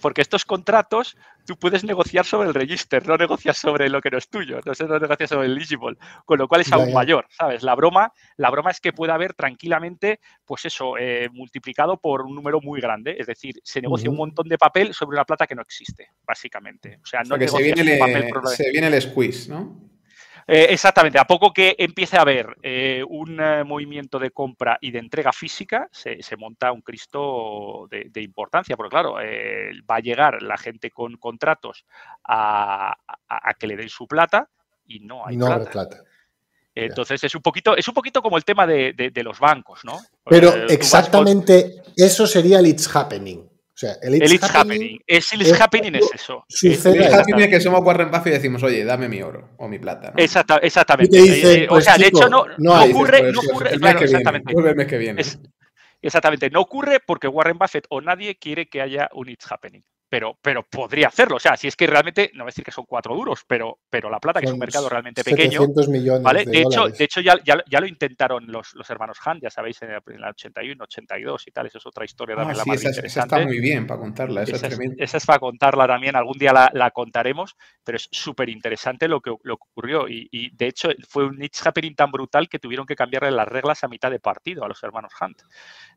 porque estos contratos tú puedes negociar sobre el register, no negocias sobre lo que no es tuyo, no, no negocias sobre el eligible, con lo cual es aún mayor, ¿sabes? La broma, la broma es que puede haber tranquilamente, pues eso, eh, multiplicado por un número muy grande, es decir, se negocia un montón de papel sobre una plata que no existe, básicamente. O sea, no se viene, papel se viene el squeeze, ¿no? Eh, exactamente, a poco que empiece a haber eh, un eh, movimiento de compra y de entrega física, se, monta un Cristo de, importancia, porque claro, va a llegar la gente con contratos a, que le den su plata y no hay plata. Entonces es un poquito, es un poquito como el tema de, los bancos, ¿no? Pero exactamente eso sería el It's Happening. O sea, el It's, happening. Es, el It's happening es eso. El happening es que somos Warren Buffett y decimos, oye, dame mi oro o mi plata. ¿no? exactamente. Eh, o pues, sea, de hecho, no, no, ocurre. no ocurre el mes que exactamente. Viene, el mes que viene. exactamente. No ocurre porque Warren Buffett o nadie quiere que haya un It's happening. Pero, pero podría hacerlo. O sea, si es que realmente, no voy a decir que son cuatro duros, pero, pero la plata, que es un mercado realmente pequeño. Millones ¿vale? De, hecho, de hecho ya, ya, lo intentaron los, los hermanos Hunt, ya sabéis, en la 81, 82 y tal. Eso es otra historia ah, sí, esa, esa, está muy bien para contarla. Esa, esa, es, para contarla también. Algún día la, la contaremos, pero es súper interesante lo que, lo que ocurrió. Y, y, de hecho, fue un niche happening tan brutal que tuvieron que cambiarle las reglas a mitad de partido a los hermanos Hunt,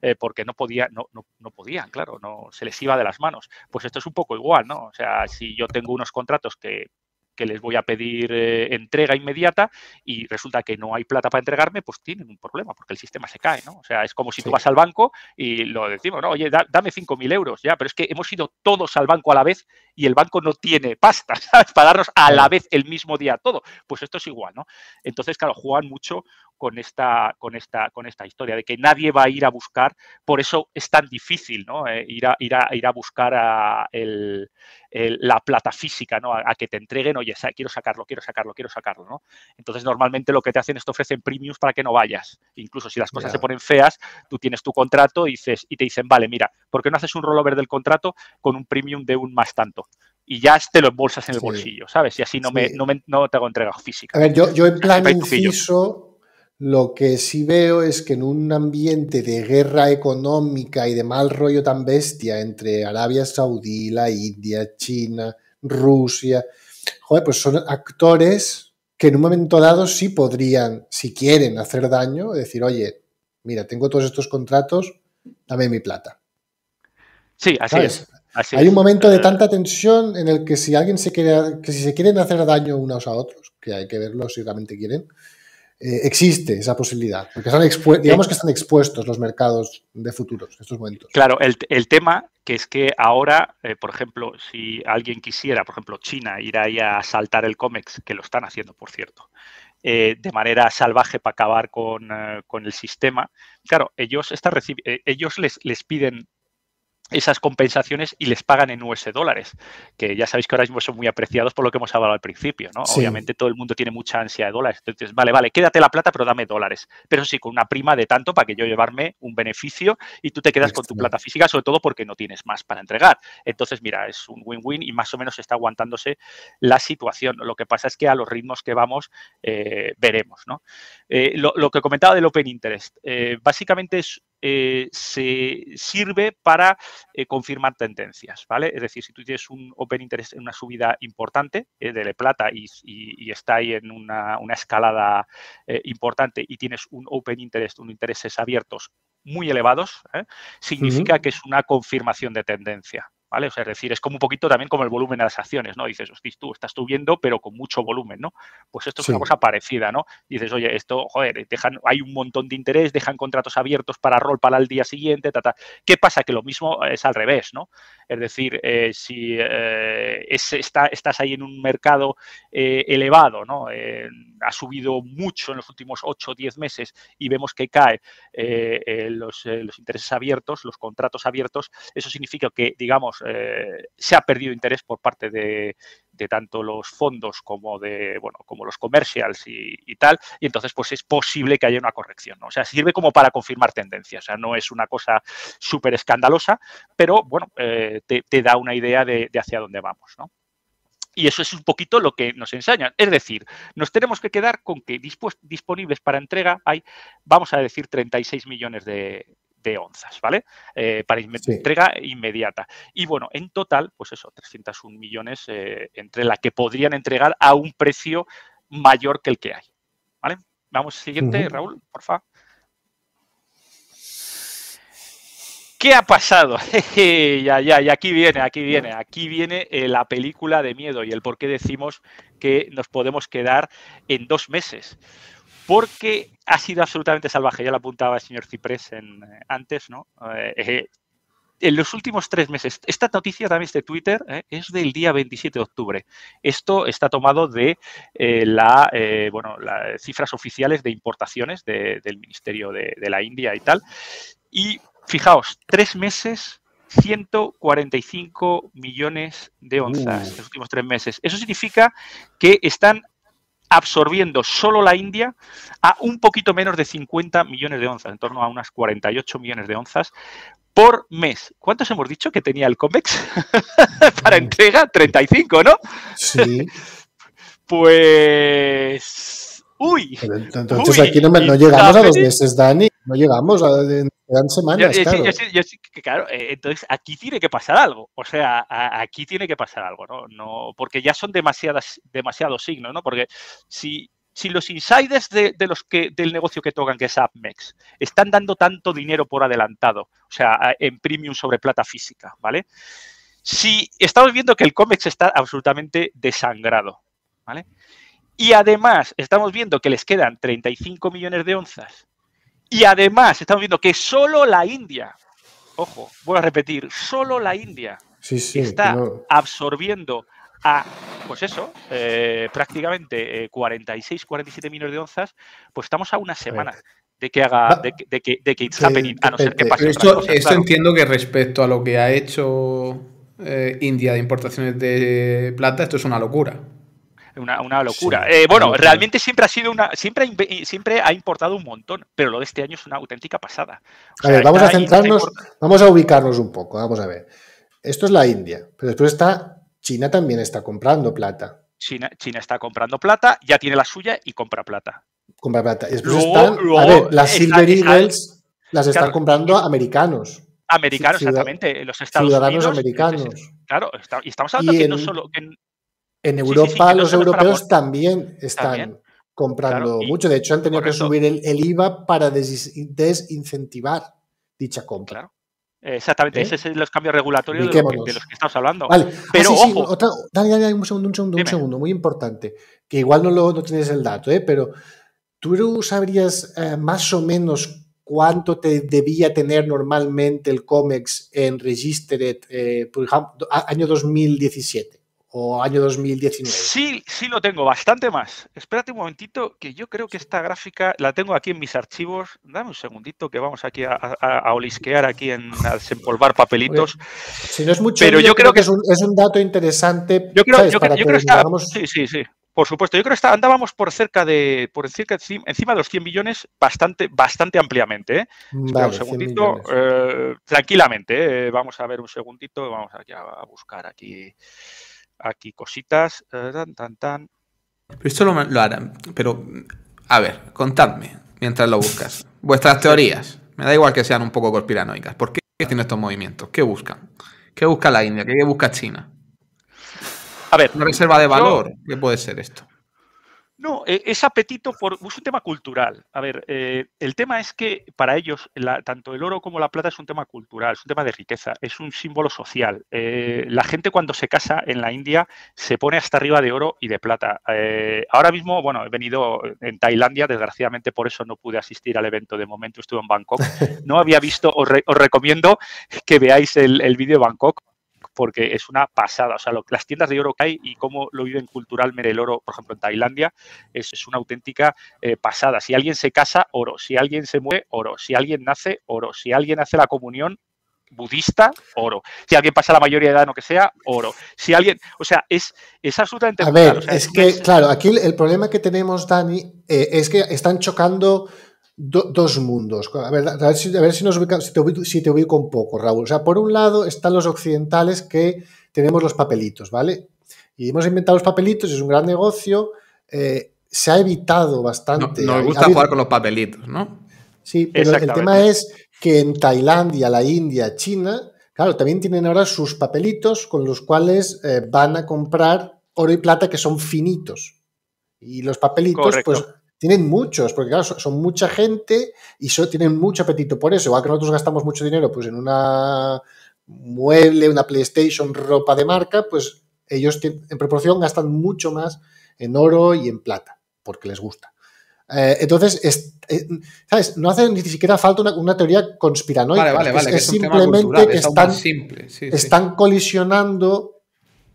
eh, porque no, podía, no, no, no podían, claro, no se les iba de las manos. Pues esto es un poco igual, ¿no? O sea, si yo tengo unos contratos que que les voy a pedir eh, entrega inmediata y resulta que no hay plata para entregarme, pues tienen un problema porque el sistema se cae, ¿no? O sea, es como si tú vas al banco y lo decimos, ¿no? Oye, dame 5.000 euros, ya, pero es que hemos ido todos al banco a la vez y el banco no tiene pasta, ¿sabes? Para darnos a la vez el mismo día todo. Pues esto es igual, ¿no? Entonces, claro, juegan mucho con esta, con esta, con esta historia de que nadie va a ir a buscar, por eso es tan difícil, ¿no? Eh, ir, a, ir, a, ir a buscar a el, la plata física, ¿no? A, que te entreguen, oye, quiero sacarlo, quiero sacarlo, quiero sacarlo, ¿no? Entonces, normalmente lo que te hacen es te ofrecen premiums para que no vayas. Incluso si las cosas se ponen feas, tú tienes tu contrato y, dices, y te dicen, vale, mira, ¿por qué no haces un rollover del contrato con un premium de un más tanto? y ya te lo embolsas en el bolsillo, ¿sabes? Y así no, me, no, me, no te hago entrega física. A ver, yo, yo en plan inciso, lo que sí veo es que en un ambiente de guerra económica y de mal rollo tan bestia entre Arabia Saudí, la India, China, Rusia, joder, pues son actores que en un momento dado sí podrían, si quieren hacer daño, decir, oye, mira, tengo todos estos contratos, dame mi plata. Sí, así es. Hay un momento de tanta tensión en el que si alguien se quiere, que si se quieren hacer daño unos a otros, que hay que verlo si realmente quieren, eh, existe esa posibilidad, porque están digamos que están expuestos los mercados de futuros en estos momentos. Claro, el, el tema que es que ahora, eh, por ejemplo, si alguien quisiera, por ejemplo, China, ir ahí a saltar el COMEX, que lo están haciendo, por cierto, eh, de manera salvaje para acabar con, con, el sistema, claro, ellos, están ellos les, les piden esas compensaciones y les pagan en US dólares, que ya sabéis que ahora mismo son muy apreciados por lo que hemos hablado al principio, ¿no? Obviamente todo el mundo tiene mucha ansia de dólares, entonces, vale, vale, quédate la plata, pero dame dólares, pero sí con una prima de tanto para que yo llevarme un beneficio y tú te quedas con tu plata física, sobre todo porque no tienes más para entregar. Entonces, mira, es un win-win y más o menos está aguantándose la situación. Lo que pasa es que a los ritmos que vamos, eh, veremos, ¿no? Eh, lo, lo, que comentaba del Open Interest, eh, básicamente es eh, se sirve para eh, confirmar tendencias, ¿vale? Es decir, si tú tienes un open interest en una subida importante eh, de plata y, está ahí en una, escalada importante y tienes un open interest, un intereses abiertos muy elevados, significa que es una confirmación de tendencia, ¿vale? O sea, es decir, es como un poquito también como el volumen de las acciones, ¿no? Dices, hostia, tú estás subiendo, pero con mucho volumen, ¿no? Pues esto es una cosa parecida, ¿no? dices, oye, esto, joder, dejan, hay un montón de interés, dejan contratos abiertos para rol para el día siguiente, ta, ¿Qué pasa? Que lo mismo es al revés, ¿no? Es decir, eh, si eh, está, estás ahí en un mercado eh, elevado, ¿no? ha subido mucho en los últimos 8 o 10 meses y vemos que cae los, los intereses abiertos, los contratos abiertos, eso significa que, digamos, eh, se ha perdido interés por parte de, tanto los fondos como de bueno como los commercials y, tal y entonces pues es posible que haya una corrección o sea sirve como para confirmar tendencias o sea no es una cosa súper escandalosa pero bueno eh, te, da una idea de, hacia dónde vamos ¿no? Y eso es un poquito lo que nos enseñan. Es decir, nos tenemos que quedar con que disponibles para entrega hay, vamos a decir, 36 millones de, de onzas, ¿vale? Eh, para entrega inmediata. Y bueno, en total, pues eso, 301 millones eh, entre la que podrían entregar a un precio mayor que el que hay, ¿vale? Vamos, siguiente, Raúl, por favor. ¿Qué ha pasado? ya, ya, y aquí viene, aquí viene, aquí viene eh, la película de miedo y el por qué decimos que nos podemos quedar en dos meses porque ha sido absolutamente salvaje. Ya lo apuntaba el señor Ciprés en, eh, antes, ¿no? Eh, eh, en los últimos tres meses, esta noticia también es de Twitter, es del día 27 de octubre. Esto está tomado de la, bueno, las cifras oficiales de importaciones del Ministerio de, la India y tal. Y fijaos, tres meses 145 millones de onzas en los últimos tres meses. Eso significa que están absorbiendo solo la India a un poquito menos de 50 millones de onzas, en torno a unas 48 millones de onzas por mes. ¿Cuántos hemos dicho que tenía el COMEX para entrega? 35, ¿no? Sí. pues... Uy. entonces aquí no, llegamos a dos meses, Dani. No llegamos a... Dan semanas, claro. claro, eh, entonces aquí tiene que pasar algo. O sea, aquí tiene que pasar algo, ¿no? no porque ya son demasiadas, demasiados signos, ¿no? Porque si si los insiders de, los que, del negocio que tocan, que es AppMex, están dando tanto dinero por adelantado, o sea, en premium sobre plata física, ¿vale? Si estamos viendo que el COMEX está absolutamente desangrado, ¿vale? Y además estamos viendo que les quedan 35 millones de onzas. Y además estamos viendo que solo la India, ojo, voy a repetir, solo la India está absorbiendo a, pues eso, eh, prácticamente 46, eh, 47 millones de onzas, pues estamos a una semana de que haga, de, que, de que it's happening, a no ser que pase. Esto, esto entiendo que respecto a lo que ha hecho eh, India de importaciones de plata, esto es una locura. Una, locura. bueno, realmente siempre ha sido una. Siempre siempre ha importado un montón, pero lo de este año es una auténtica pasada. a ver, vamos a centrarnos, vamos a ubicarnos un poco. Vamos a ver. Esto es la India, pero después está China también está comprando plata. China, China está comprando plata, ya tiene la suya y compra plata. Compra plata. después están, a ver, las Silver Eagles las están comprando americanos. Americanos, exactamente. Los Estados ciudadanos americanos. Claro, y estamos hablando que no solo. En Europa, los europeos también están comprando mucho. De hecho, han tenido que subir el, IVA para desincentivar dicha compra. Claro. Exactamente, ¿Eh? ese es los cambios regulatorios de, los que estamos hablando. Vale. Ah, Pero ojo. dale, dale, un segundo, un segundo, un segundo, muy importante. Que igual no, lo, no tienes el dato, ¿eh? pero tú sabrías eh, más o menos cuánto te debía tener normalmente el COMEX en Registered, eh, por ejemplo, año 2017 o año 2019? Sí, sí lo tengo, bastante más. Espérate un momentito, que yo creo que esta gráfica la tengo aquí en mis archivos. Dame un segundito que vamos aquí a, olisquear, aquí en, a desempolvar papelitos. si no es mucho, pero yo, creo, que, es, un, dato interesante. Yo creo, yo, creo que está, Sí, sí, sí. Por supuesto, yo creo que andábamos por cerca de, por cerca, encima de los 100 millones bastante, bastante ampliamente. ¿eh? un segundito, eh, tranquilamente. ¿eh? Vamos a ver un segundito, vamos aquí a buscar aquí aquí cositas, tan, tan, tan. Esto lo, lo harán, pero a ver, contadme mientras lo buscas. Vuestras teorías, me da igual que sean un poco conspiranoicas. ¿Por qué tienen estos movimientos? ¿Qué buscan? ¿Qué busca la India? ¿Qué busca China? A ver, una reserva de valor. ¿Qué puede ser esto? No, e, es apetito por. Es un tema cultural. A ver, eh, el tema es que para ellos, tanto el oro como la plata es un tema cultural, es un tema de riqueza, es un símbolo social. Eh, la gente cuando se casa en la India se pone hasta arriba de oro y de plata. Eh, ahora mismo, bueno, he venido en Tailandia, desgraciadamente por eso no pude asistir al evento de momento, estuve en Bangkok. No había visto, os, recomiendo que veáis el, el vídeo de Bangkok porque es una pasada. O sea, las tiendas de oro que hay y cómo lo viven culturalmente el oro, por ejemplo, en Tailandia, es, una auténtica eh, pasada. Si alguien se casa, oro. Si alguien se mueve, oro. Si alguien nace, oro. Si alguien hace la comunión, budista, oro. Si alguien pasa la mayoría de edad, no que sea, oro. Si alguien, o sea, es, es absolutamente... A ver, es, que, claro, aquí el, problema que tenemos, Dani, eh, es que están chocando dos mundos. A ver, a ver, si, nos si, te ubico, si te ubico un poco, Raúl. O sea, por un lado están los occidentales que tenemos los papelitos, ¿vale? Y hemos inventado los papelitos, es un gran negocio. Eh, se ha evitado bastante. nos gusta jugar con los papelitos, ¿no? Sí, pero el tema es que en Tailandia, la India, China, claro, también tienen ahora sus papelitos con los cuales eh, van a comprar oro y plata que son finitos. Y los papelitos, pues tienen muchos, porque claro, son, mucha gente y tienen mucho apetito por eso. Igual que nosotros gastamos mucho dinero pues en una mueble, una PlayStation, ropa de marca, pues ellos en proporción gastan mucho más en oro y en plata, porque les gusta. Eh, entonces, eh, ¿sabes? No hace ni siquiera falta una, teoría conspiranoica. Vale, vale, vale. Es, simplemente que están, están colisionando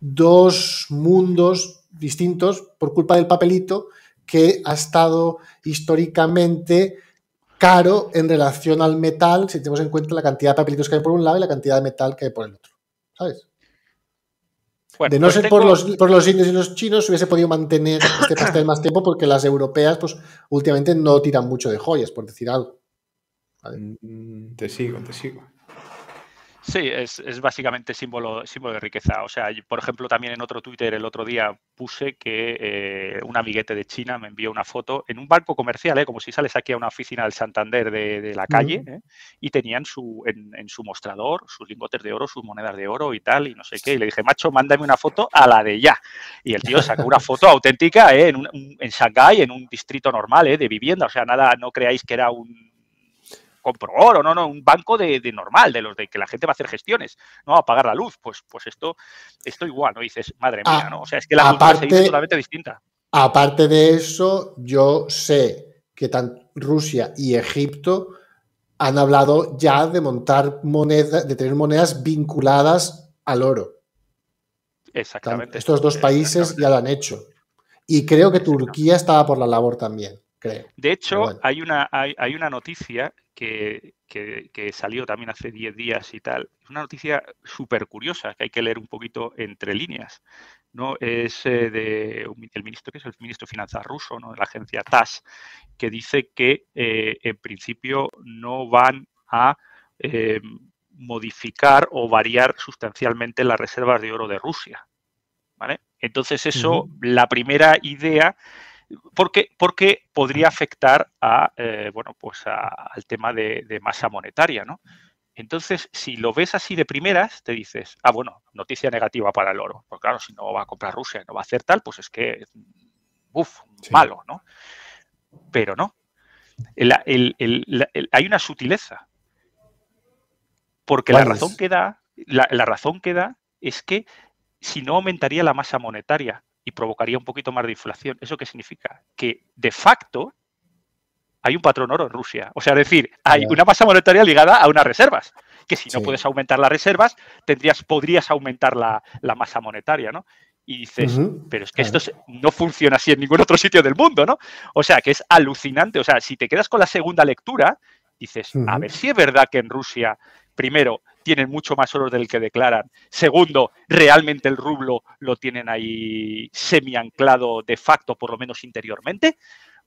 dos mundos distintos por culpa del papelito que ha estado históricamente caro en relación al metal, si tenemos en cuenta la cantidad de papelitos que hay por un lado y la cantidad de metal que hay por el otro. ¿Sabes? de no pues ser tengo- por, los, por los indios y los chinos, hubiese podido mantener este pastel más tiempo porque las europeas, pues últimamente no tiran mucho de joyas, por decir algo. Mm, Te sigo, te sigo. Sí, es, es básicamente símbolo, símbolo de riqueza. O sea, yo, por ejemplo, también en otro Twitter el otro día puse que eh, un amiguete de China me envió una foto en un banco comercial, ¿eh? como si sales aquí a una oficina del Santander de, de la calle, ¿eh? y tenían su, en, en su mostrador sus lingotes de oro, sus monedas de oro y tal, y no sé qué. Y le dije, macho, mándame una foto a la de ya. Y el tío sacó una foto auténtica ¿eh? en, un- un- en Shanghái, en un distrito normal ¿eh? de vivienda. O sea, nada, no creáis que era un compro oro, no, no, un banco de, de normal, de los de que la gente va a hacer gestiones, ¿no? A pagar la luz. Pues, pues esto, esto igual, ¿no? Dices, madre mía, Ah, ¿no? O sea, es que la cultura se aparte- totalmente distinta. Aparte de eso, yo sé que tan Rusia y Egipto han hablado ya de montar monedas, de tener monedas vinculadas al oro. Exactamente. Estos dos países ya lo han hecho. Y creo que. Turquía estaba por la labor también, creo. De hecho, bueno. hay, una, hay, hay una noticia que, que- que salió también hace 10 días y tal. Es una noticia súper curiosa que hay que leer un poquito entre líneas. ¿no? Es eh, de el ministro, que es el ministro de Finanzas ruso, ¿no? de la agencia TAS, que dice que eh, en principio no van a eh, modificar o variar sustancialmente las reservas de oro de Rusia. ¿vale? Entonces, eso, la primera idea porque, porque podría afectar a, eh, bueno, pues a- al tema de, de masa monetaria, ¿no? Entonces, si lo ves así de primeras, te dices, ah, bueno, noticia negativa para el oro. Pues claro, si no va a comprar Rusia, no va a hacer tal, pues es que, uff, Sí. malo, ¿no? Pero no. El- el- el- la- el- hay una sutileza. Porque la ¿Cuál razón es? que da, la, la razón que da es que si no aumentaría la masa monetaria y provocaría un poquito más de inflación. ¿Eso qué significa? Que de facto hay un patrón oro en Rusia. O sea, es decir, hay una masa monetaria ligada a unas reservas. Que si no Sí. puedes aumentar las reservas, tendrías, podrías aumentar la, la masa monetaria, ¿no? Y dices, pero es que claro. esto no funciona así en ningún otro sitio del mundo, ¿no? O sea, que es alucinante. O sea, si te quedas con la segunda lectura, dices, a ver si es verdad que en Rusia, primero, tienen mucho más oro del que declaran. Segundo, realmente el rublo lo tienen ahí semi-anclado de facto, por lo menos interiormente.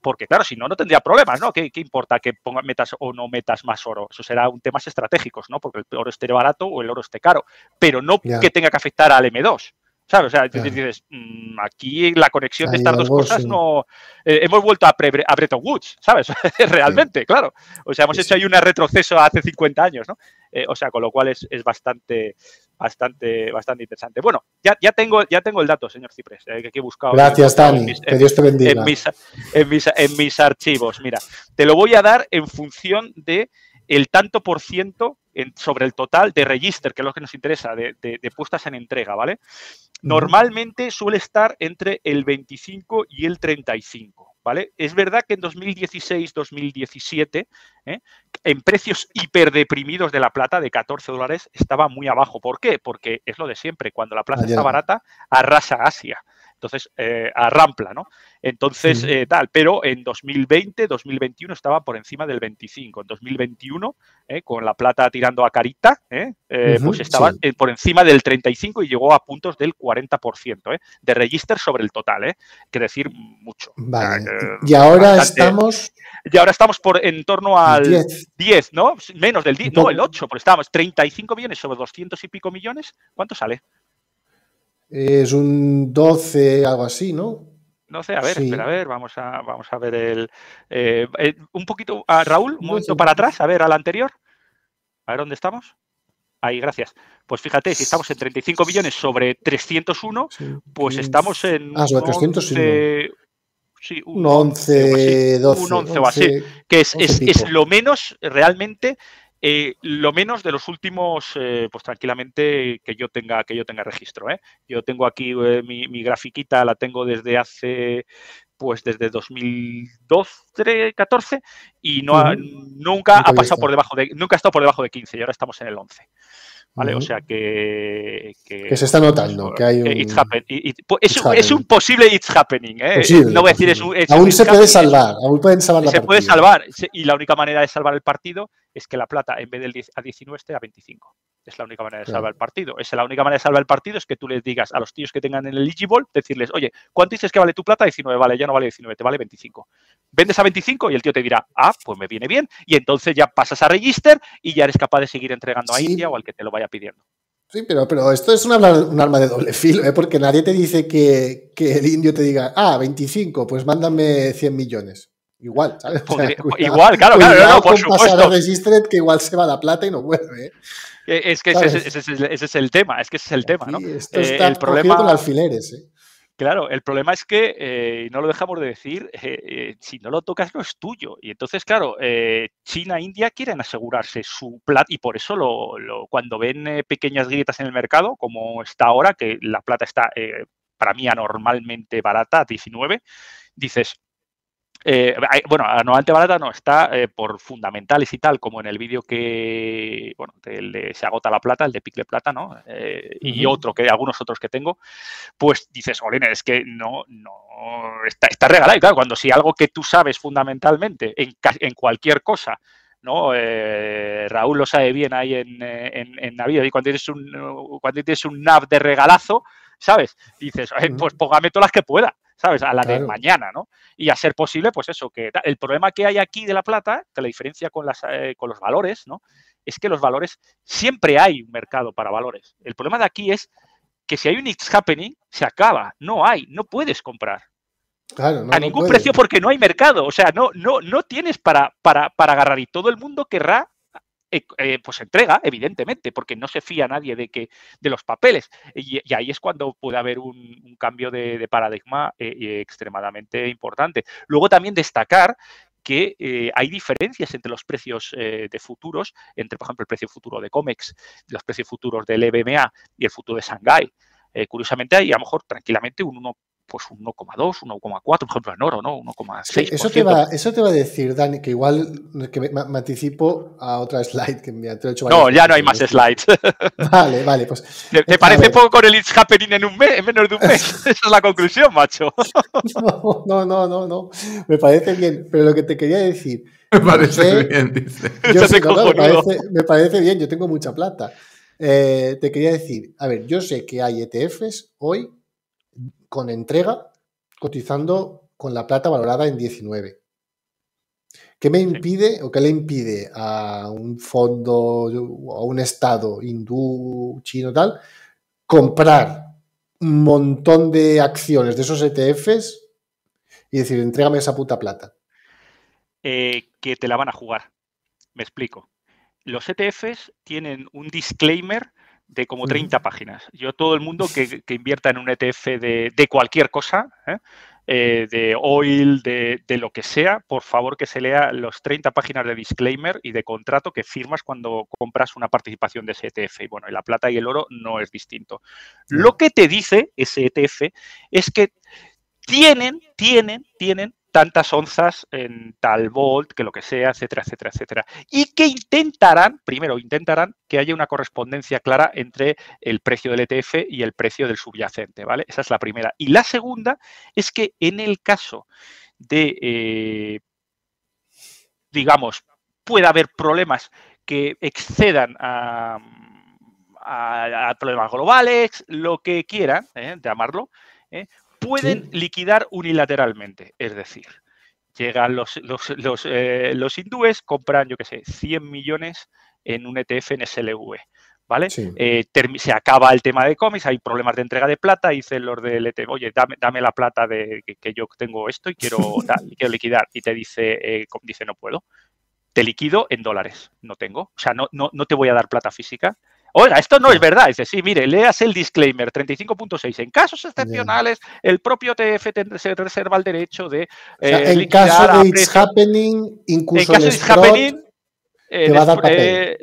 Porque, claro, si no, no tendría problemas, ¿no? ¿Qué, qué importa que pongas, metas o no metas más oro? Eso será un temas estratégicos, ¿no? Porque el oro esté barato o el oro esté caro. Pero no que tenga que afectar al M2. ¿Sabes? O sea, Ya. dices, mm, aquí la conexión de estas dos cosas sí. no. eh, hemos vuelto a, pre- a Bretton Woods, ¿sabes? Realmente, claro. O sea, hemos Sí, hecho ahí un retroceso hace 50 años, ¿no? Eh, o sea, con lo cual es, es bastante, bastante, bastante interesante. Bueno, ya, ya, tengo, ya tengo el dato, señor Ciprés, eh, que aquí he buscado. Gracias, Dani. mis- Que Dios te bendiga. en mis, en, mis, en mis archivos. Mira, te lo voy a dar en función de el tanto por ciento en- sobre el total de register, que es lo que nos interesa, de, de- de puestas en entrega, ¿vale? Normalmente suele estar entre el 25 y el 35, ¿vale? Es verdad que en 2016-2017, ¿eh? en precios hiperdeprimidos de la plata de 14 dólares estaba muy abajo. ¿Por qué? Porque es lo de siempre, cuando la plata Ayer. está barata, arrasa Asia. Entonces, eh, arrampla, ¿no? Entonces, eh, tal, pero en 2020, 2021 estaba por encima del 25. En 2021, eh, con la plata tirando a carita, eh, eh, Ujú, pues estaba sí. eh, por encima del 35 y llegó a puntos del 40% eh, de register sobre el total, eh, que decir mucho. Vale. Y ahora bastante- estamos Y ahora estamos por en torno al 10. 10, ¿no? Menos del 10, Un no, el 8, porque estábamos 35 millones sobre 200 y pico millones. ¿Cuánto sale? Es un 12, algo así, ¿no? No sé, a ver, Sí. espera, a ver, vamos a, vamos a ver el. eh, eh, un poquito, a Raúl, un momento para atrás, a ver, al anterior. A ver dónde estamos. Ahí, gracias. Pues fíjate, si estamos en 35 millones sobre 301, Sí, pues 15. estamos en. Ah, sobre un 300 sí, 11, sí, Un 11, 12. un 11 o así. 11. que es, 11 es, pico. es lo menos realmente eh, lo menos de los últimos eh, pues tranquilamente que yo tenga que yo tenga registro ¿eh? yo tengo aquí eh, mi, mi grafiquita la tengo desde hace pues desde 2012 14 y no ha- nunca ha pasado por debajo de nunca ha estado por debajo de 15 y ahora estamos en el 11 ¿vale? O sea que, que, se está notando, que hay un... es, un posible it's happening, ¿eh? no voy a decir es un... aún se puede salvar, aún pueden salvar la Se puede salvar, y la única manera de salvar el partido es que la plata en vez del 10 a 19 esté a 25. Es la única manera de salvar el partido. Es la única manera de salvar el partido es que tú les digas a los tíos que tengan en el eligible, decirles, oye, ¿cuánto dices que vale tu plata? 19, vale, ya no vale 19, te vale 25. Vendes a 25 y el tío te dirá, ah, pues me viene bien. Y entonces ya pasas a register y ya eres capaz de seguir entregando a India o al que te lo vaya pidiendo. Sí, pero, pero esto es un arma, de doble filo, ¿eh? porque nadie te dice que, el indio te diga, ah, 25, pues mándame 100 millones. Igual, ¿sabes? igual, claro, claro, no, por supuesto. a que igual se va la plata y no vuelve. ¿eh? Eh, es que ese, es el tema, es que ese es el tema, ¿no? Esto eh, está el problema con alfileres, ¿eh? Claro, el problema es que, no lo dejamos de decir, si no lo tocas no es tuyo. Y entonces, claro, China e India quieren asegurarse su plata y por eso lo, cuando ven pequeñas grietas en el mercado, como está ahora, que la plata está para mí anormalmente barata, 19, dices, eh, bueno, anualmente barata no, está eh, por fundamentales y tal, como en el vídeo que, bueno, de, se agota la plata, el de Picle Plata, ¿no? Eh, y otro, que algunos otros que tengo, pues dices, Olene, es que no, no, está, está regalado. Y claro, cuando si algo que tú sabes fundamentalmente en, en cualquier cosa, ¿no? Raúl lo sabe bien ahí en, en, en Navidad, y cuando tienes un, cuando tienes un NAV de regalazo, ¿sabes? Dices, pues póngame todas las que pueda. ¿Sabes? A la de mañana, ¿no? Y a ser posible, pues eso, que el problema que hay aquí de la plata, que la diferencia con, las, eh, con los valores, ¿no? Es que los valores, siempre hay un mercado para valores. El problema de aquí es que si hay un X happening, se acaba, no hay, no puedes comprar. Claro, a ningún precio porque no hay mercado. O sea, no, no, no tienes para, para, para agarrar y todo el mundo querrá eh, eh, pues entrega, evidentemente, porque no se fía nadie de que de los papeles. Y, ahí es cuando puede haber un, cambio de, paradigma eh, extremadamente importante. Luego también destacar que hay diferencias entre los precios de futuros, entre, por ejemplo, el precio futuro de COMEX, los precios futuros del EBMA y el futuro de Shanghai. curiosamente hay a lo mejor tranquilamente un 1, pues un 1,2, 1,4, por ejemplo, en oro, ¿no? 1,6. eso, te va, eso te va a decir, Dani, que igual que me, anticipo a otra slide que me he hecho No, ya no hay más slides. Vale, vale, pues. ¿Te, parece poco con el It's Happening en, un mes, en menos de un mes? Esa es la conclusión, macho. no, no, no, no, Me parece bien, pero lo que te quería decir. Me parece bien, dice. Yo sé, me, parece, me, parece, bien, yo tengo mucha plata. Eh, te quería decir, a ver, yo sé que hay ETFs hoy con entrega, cotizando con la plata valorada en 19. ¿Qué me impide o qué le impide a un fondo o a un estado hindú, chino, tal, comprar un montón de acciones de esos ETFs y decir, entrégame esa puta plata? Eh, que te la van a jugar. Me explico. Los ETFs tienen un disclaimer de como 30 páginas. Yo todo el mundo que, invierta en un ETF de, cualquier cosa, ¿eh? Eh, de oil, de, lo que sea, por favor que se lea los 30 páginas de disclaimer y de contrato que firmas cuando compras una participación de ese ETF. Y bueno, y la plata y el oro no es distinto. Lo que te dice ese ETF es que tienen, tienen, tienen tantas onzas en tal volt, que lo que sea, etcétera, etcétera, etcétera. Y que intentarán, primero, intentarán que haya una correspondencia clara entre el precio del ETF y el precio del subyacente, ¿vale? Esa es la primera. Y la segunda es que en el caso de, eh, digamos, pueda haber problemas que excedan a, problemas globales, lo que quieran, ¿eh? llamarlo, ¿eh? Pueden liquidar unilateralmente. Es decir, llegan los, los, eh, hindúes, compran, yo qué sé, 100 millones en un ETF en SLV. ¿Vale? Eh, se acaba el tema de cómics, hay problemas de entrega de plata, dicen los del ETF, oye, dame, dame la plata de que, yo tengo esto y quiero, quiero liquidar. Y te dice, eh, dice, no puedo. Te liquido en dólares, no tengo. O sea, no, no, no te voy a dar plata física, Oiga, esto no es verdad. Dice, sí, mire, leas el disclaimer 35.6. En casos excepcionales, el propio TF se reserva el derecho de. Eh, en caso de it's happening, incluso en caso de it's happening, eh, Eh,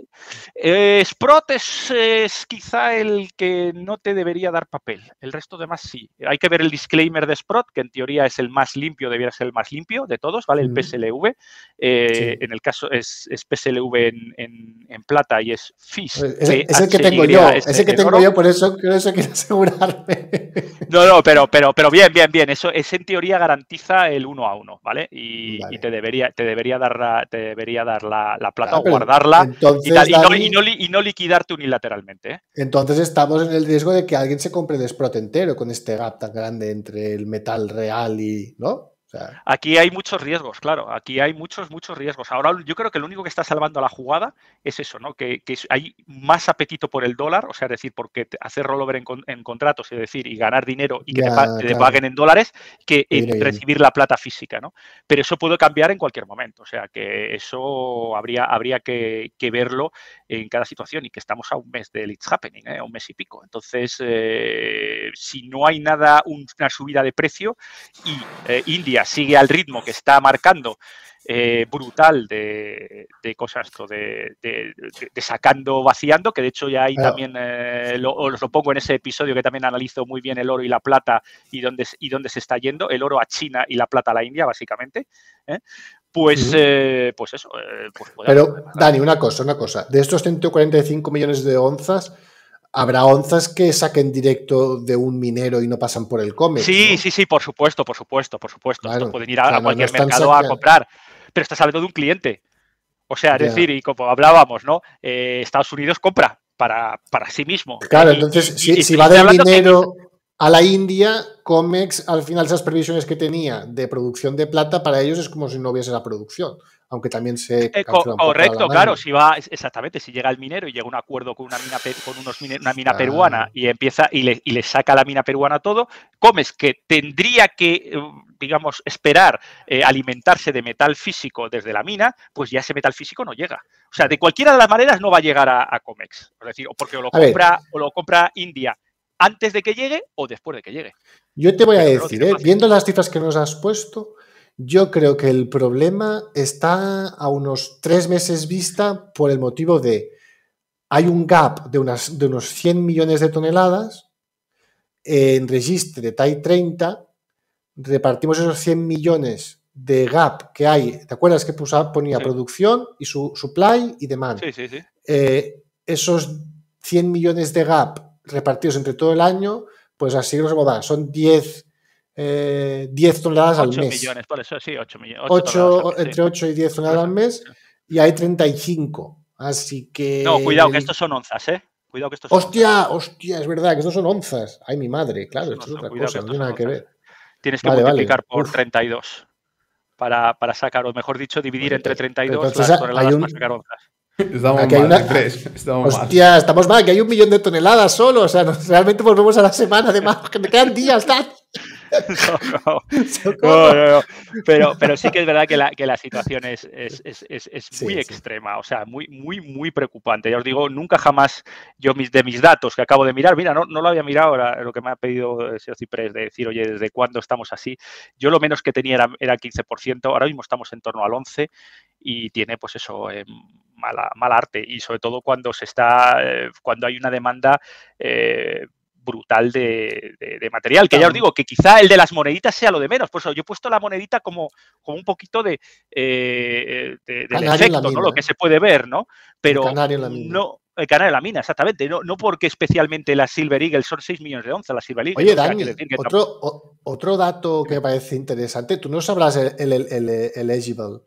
Sprott es, quizá el que no te debería dar papel. El resto de más sí. Hay que ver el disclaimer de Sprott, que en teoría es el más limpio, debería ser el más limpio de todos, ¿vale? El PSLV. Eh, en el caso es, PSLV en, plata y es FIS. Es, el que tengo yo, es el que tengo yo, por eso, quiero asegurarme. No, no, pero, pero, pero bien, bien, bien. Eso, es en teoría garantiza el uno a uno, ¿vale? Y, te debería, te debería dar, la, te debería dar la, plata o guardarla y, no, liquidarte unilateralmente. ¿eh? Entonces estamos en el riesgo de que alguien se compre Sprott entero con este gap tan grande entre el metal real y. ¿No? Aquí hay muchos riesgos, claro. Aquí hay muchos, muchos riesgos. Ahora yo creo que lo único que está salvando la jugada es eso, ¿no? Que, hay más apetito por el dólar, o sea, es decir, porque hacer rollover en, contratos, es decir, y ganar dinero y que te, paguen en dólares, que recibir la plata física, ¿no? Pero eso puede cambiar en cualquier momento. O sea, que eso habría, habría que, verlo en cada situación y que estamos a un mes del It's Happening, ¿eh? a un mes y pico. Entonces, eh, si no hay nada, una subida de precio y eh, India sigue al ritmo que está marcando eh, brutal de, cosas, de, de, sacando, vaciando, que de hecho ya ahí también eh, lo, os lo pongo en ese episodio que también analizo muy bien el oro y la plata y dónde, y dónde se está yendo, el oro a China y la plata a la India, básicamente. ¿eh? Pues, pues eso. Pues Pero, Dani, una cosa, una cosa. De estos 145 millones de onzas, Habrá onzas que saquen directo de un minero y no pasan por el COMEX. Sí, sí, sí, por supuesto, por supuesto, por supuesto. pueden ir a, cualquier mercado a comprar, pero estás hablando de un cliente. O sea, es decir, y como hablábamos, ¿no? Eh, Estados Unidos compra para, para sí mismo. Claro, entonces, si, va del dinero a la India, COMEX, al final esas previsiones que tenía de producción de plata, para ellos es como si no hubiese la producción aunque también se... Eh, correcto, claro, si va, exactamente, si llega el minero y llega a un acuerdo con una mina, con unos una mina peruana y empieza y le, y le, saca la mina peruana todo, comes que tendría que, eh, digamos, esperar eh, alimentarse de metal físico desde la mina, pues ya ese metal físico no llega. O sea, de cualquiera de las maneras no va a llegar a, Comex. Es decir, porque o lo, compra, o lo compra India antes de que llegue o después de que llegue. Yo te voy a decir, viendo las cifras que nos has puesto, yo creo que el problema está a unos tres meses vista por el motivo de hay un gap de, unas, de unos 100 millones de toneladas en registro de TAI 30, repartimos esos 100 millones de gap que hay, ¿te acuerdas que ponía producción y su supply y demand? Sí, sí, sí. Eh, esos 100 millones de gap repartidos entre todo el año, pues así nos da, son 10 10 eh, toneladas al mes. millones, por eso sí, 8 millones. 8, entre 8 y 10 toneladas al mes y hay 35. Así que. No, cuidado, que estos son onzas, ¿eh? Cuidado que estos son hostia, hostia, es verdad que estos son onzas. Ay, mi madre, claro, esto es otra cosa, no tiene nada que ver. Tienes que multiplicar por 32 para, para, sacar, o mejor dicho, dividir entre 32 las toneladas para sacar onzas. Estamos mal, una... Estamos Hostia, mal. estamos mal, que hay un millón de toneladas solo. O sea, realmente volvemos a la semana de más, que me quedan días, Pero, pero sí que es verdad que la, que la situación es, es, es, es muy extrema, o sea, muy, muy, muy preocupante. Ya os digo, nunca jamás yo mis, de mis datos que acabo de mirar, mira, no, no lo había mirado, ahora lo que me ha pedido el señor Ciprés de decir, oye, ¿desde cuándo estamos así? Yo lo menos que tenía era, era 15%, ahora mismo estamos en torno al 11% y tiene pues eso eh, mala, mala arte. Y sobre todo cuando se está eh, cuando hay una demanda eh, brutal de, material. Que ya os digo que quizá el de las moneditas sea lo de menos. Por eso yo he puesto la monedita como, como un poquito de, eh, del efecto, ¿no? Lo que se puede ver, ¿no? Pero no. El canario de la mina, exactamente. No, no porque especialmente la Silver Eagle son 6 millones de onzas, la Silver Eagle. Oye, Dani, otro, otro dato que me parece interesante. Tú no sabrás el, el, eligible.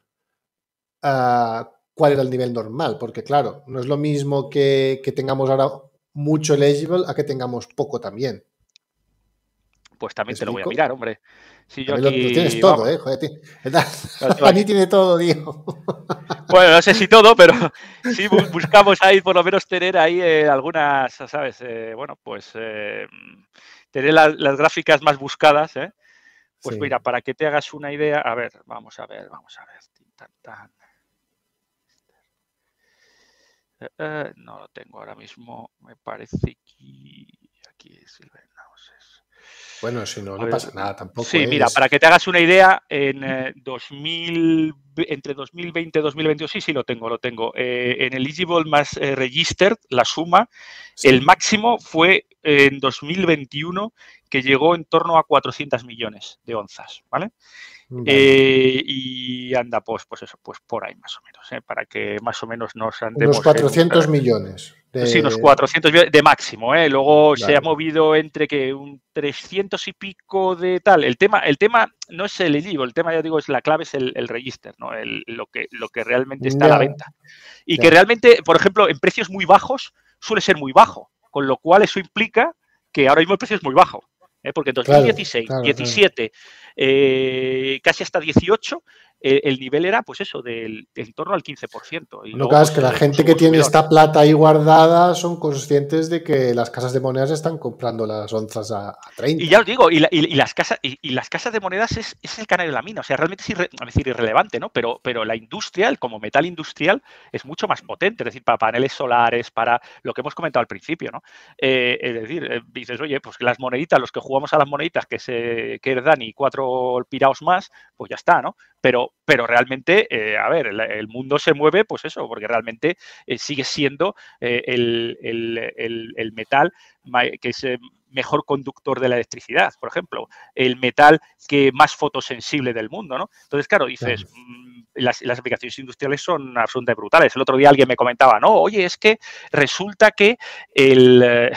Ah, cuál era el nivel normal, porque claro, no es lo mismo que, que tengamos ahora mucho eligible a que tengamos poco también. Pues también te lo voy a mirar, hombre. Si yo aquí, lo, tienes todo, ¿eh? Joder, a mí tiene todo, digo. Bueno, no sé si todo, pero sí buscamos ahí por lo menos tener ahí eh, algunas, ¿sabes? Eh, bueno, pues eh, tener las gráficas más buscadas, ¿eh? Pues mira, para que te hagas una idea, a ver, vamos a ver, vamos a ver. Eh, eh, no lo tengo ahora mismo, me parece que aquí es Bueno, si no, no pasa nada tampoco. Sí, mira, para que te hagas una idea, en 2000, eh, entre 2020 y 2022, sí, sí lo tengo, lo tengo. Eh, en Eligible más eh, Registered, la suma, el máximo fue en 2021 que llegó en torno a 400 millones de onzas, ¿vale? Y anda, pues, pues eso, pues por ahí más o menos, para que más o menos nos andemos. Unos 400 millones. Sí, unos 400 de máximo, ¿eh? Luego se ha movido entre que un 300 y pico de tal. El tema, el tema no es el libro, el tema ya digo es la clave es el, register, ¿no? lo, que, lo que realmente está a la venta. Y que realmente, por ejemplo, en precios muy bajos suele ser muy bajo, con lo cual eso implica que ahora mismo el precio es muy bajo. ¿Eh? Porque en 2016, 17, eh, casi hasta 18, eh, el nivel era, pues eso, del, en torno al 15%. Y Lo que es que la gente que tiene esta plata ahí guardada son conscientes de que las casas de monedas están comprando las onzas a, 30. Y ya os digo, y, las, casas, y, las casas de monedas es, el canal de la mina. O sea, realmente es decir, irrelevante, ¿no? Pero, pero la industria, como metal industrial, es mucho más potente. Es decir, para paneles solares, para lo que hemos comentado al principio, ¿no? Eh, es decir, eh, dices, oye, pues las moneditas, los que jugamos a las moneditas que se que y cuatro piraos más, pues ya está, ¿no? Pero, pero realmente, eh, a ver, el, mundo se mueve, pues eso, porque realmente eh, sigue siendo eh, el, metal que es mejor conductor de la electricidad, por ejemplo, el metal que más fotosensible del mundo, ¿no? Entonces, claro, dices, las, aplicaciones industriales son absolutamente brutales. El otro día alguien me comentaba, no, oye, es que resulta que el,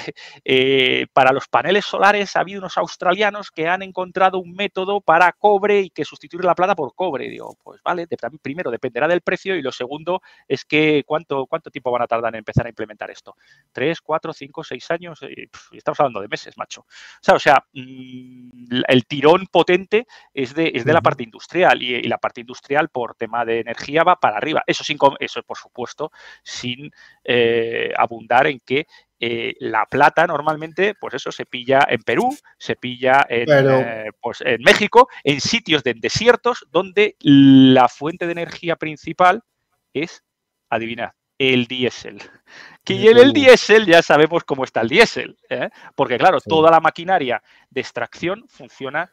eh, para los paneles solares ha habido unos australianos que han encontrado un método para cobre y que sustituir la plata por cobre. digo, pues vale, primero dependerá del precio y lo segundo es que cuánto, cuánto tiempo van a tardar en empezar a implementar esto. ¿Tres, cuatro, cinco, seis años? Y, estamos hablando de meses, macho. O sea, mm, el tirón potente es de, es de la parte industrial y, y la parte industrial por tema de energía va para arriba. Eso, sin, eso por supuesto, sin eh, abundar en que eh, la plata normalmente, pues eso se pilla en Perú, se pilla en, eh, pues en México, en sitios de desiertos donde la fuente de energía principal es, adivinad, el diésel. Que el, el diésel ya sabemos cómo está el diésel, porque claro, toda la maquinaria de extracción funciona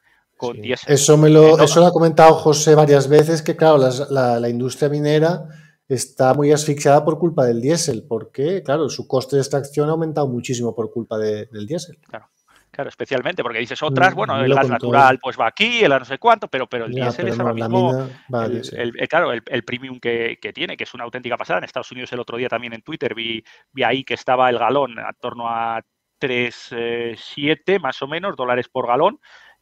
eso, me lo, eso lo ha comentado José varias veces, que claro, la, industria minera está muy asfixiada por culpa del diésel, porque claro, su coste de extracción ha aumentado muchísimo por culpa del diésel. Claro. Claro, especialmente, porque dices otras, mm, bueno, el gas natural pues va aquí, el no sé cuánto, pero, pero el diésel es ahora mismo, el, claro, el, premium que, tiene, que es una auténtica pasada. En Estados Unidos el otro día también en Twitter vi, vi ahí que estaba el galón a torno a 3,7 eh, más o menos dólares por galón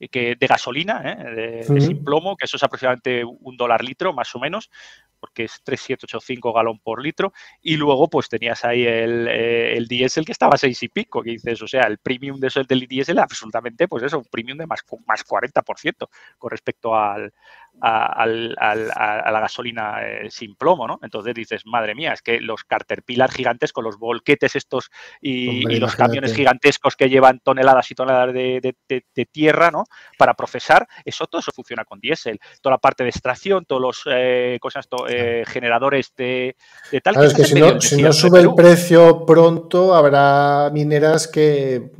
que de gasolina, ¿eh? de, sin plomo, que eso es aproximadamente un dólar litro, más o menos, porque es 3,785 galón por litro. Y luego, pues tenías ahí el, eh, el diésel que estaba a 6 y pico, que dices, o sea, el premium de eso, del diésel, absolutamente, pues eso, un premium de más, más 40% con respecto al, a, la gasolina eh, sin plomo, ¿no? Entonces dices, madre mía, es que los Caterpillar gigantes con los volquetes estos y, los camiones gigantescos que llevan toneladas y toneladas de, tierra, ¿no? Para procesar, eso todo eso funciona con diésel. Toda la parte de extracción, todos los eh, cosas, eh, generadores de, tal. Claro, es que si no, si no sube el precio pronto, habrá mineras que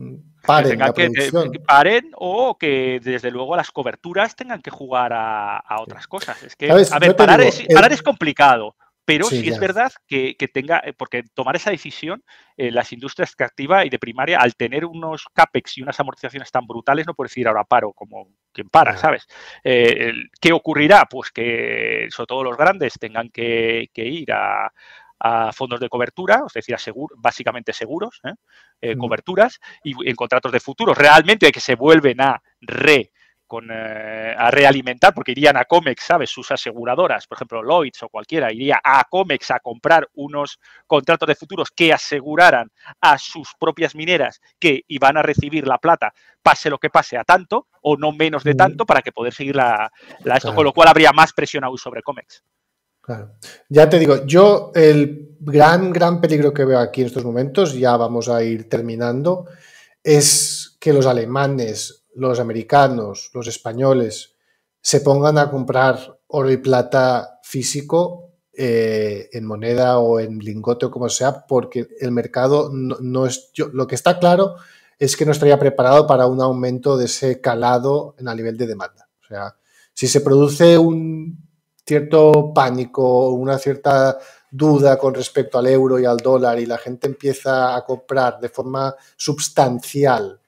que paren o que desde luego las coberturas tengan que jugar a, otras cosas. Es que, a ver, parar, es, parar es complicado, pero sí, es verdad que, tenga, eh, porque tomar esa decisión, eh, las industrias extractivas y de primaria, al tener unos CAPEX y unas amortizaciones tan brutales, no puedes ir ahora paro como quien para, ¿sabes? Eh, ¿Qué ocurrirá? Pues que sobre todo los grandes tengan que ir a, a fondos de cobertura, es decir, a básicamente seguros, ¿eh? Eh, coberturas, y en contratos de futuro, realmente que se vuelven a re con, eh, a realimentar, porque irían a Comex, ¿sabes? Sus aseguradoras, por ejemplo, Lloyds o cualquiera, iría a Comex a comprar unos contratos de futuros que aseguraran a sus propias mineras que iban a recibir la plata, pase lo que pase, a tanto o no menos de tanto, para que poder seguir la, esto, con lo cual habría más presión aún sobre Comex. Ya te digo, yo el gran, gran peligro que veo aquí en estos momentos, ya vamos a ir terminando, es que los alemanes, los americanos, los españoles se pongan a comprar oro y plata físico eh, en moneda o en lingote o como sea, porque el mercado no, es... Yo, lo que está claro es que no estaría preparado para un aumento de ese calado en el nivel de demanda. O sea, si se produce un cierto pánico, una cierta duda con respecto al euro y al dólar y la gente empieza a comprar de forma substancial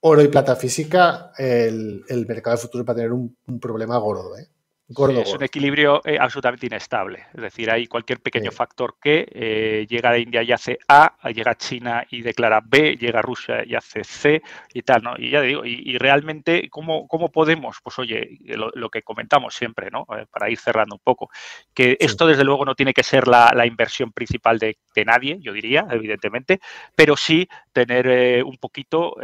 oro y plata física, el, mercado de futuros va a tener un, un problema gordo. ¿eh? Es un equilibrio eh, absolutamente inestable. Es decir, hay cualquier pequeño factor que eh, llega de India y hace A, llega China y declara B, llega Rusia y hace C y tal, ¿no? Y ya digo, y, realmente, ¿cómo, ¿cómo, podemos? Pues oye, lo, que comentamos siempre, ¿no? Eh, para ir cerrando un poco, que esto desde luego no tiene que ser la, inversión principal de, nadie, yo diría, evidentemente, pero sí tener un poquito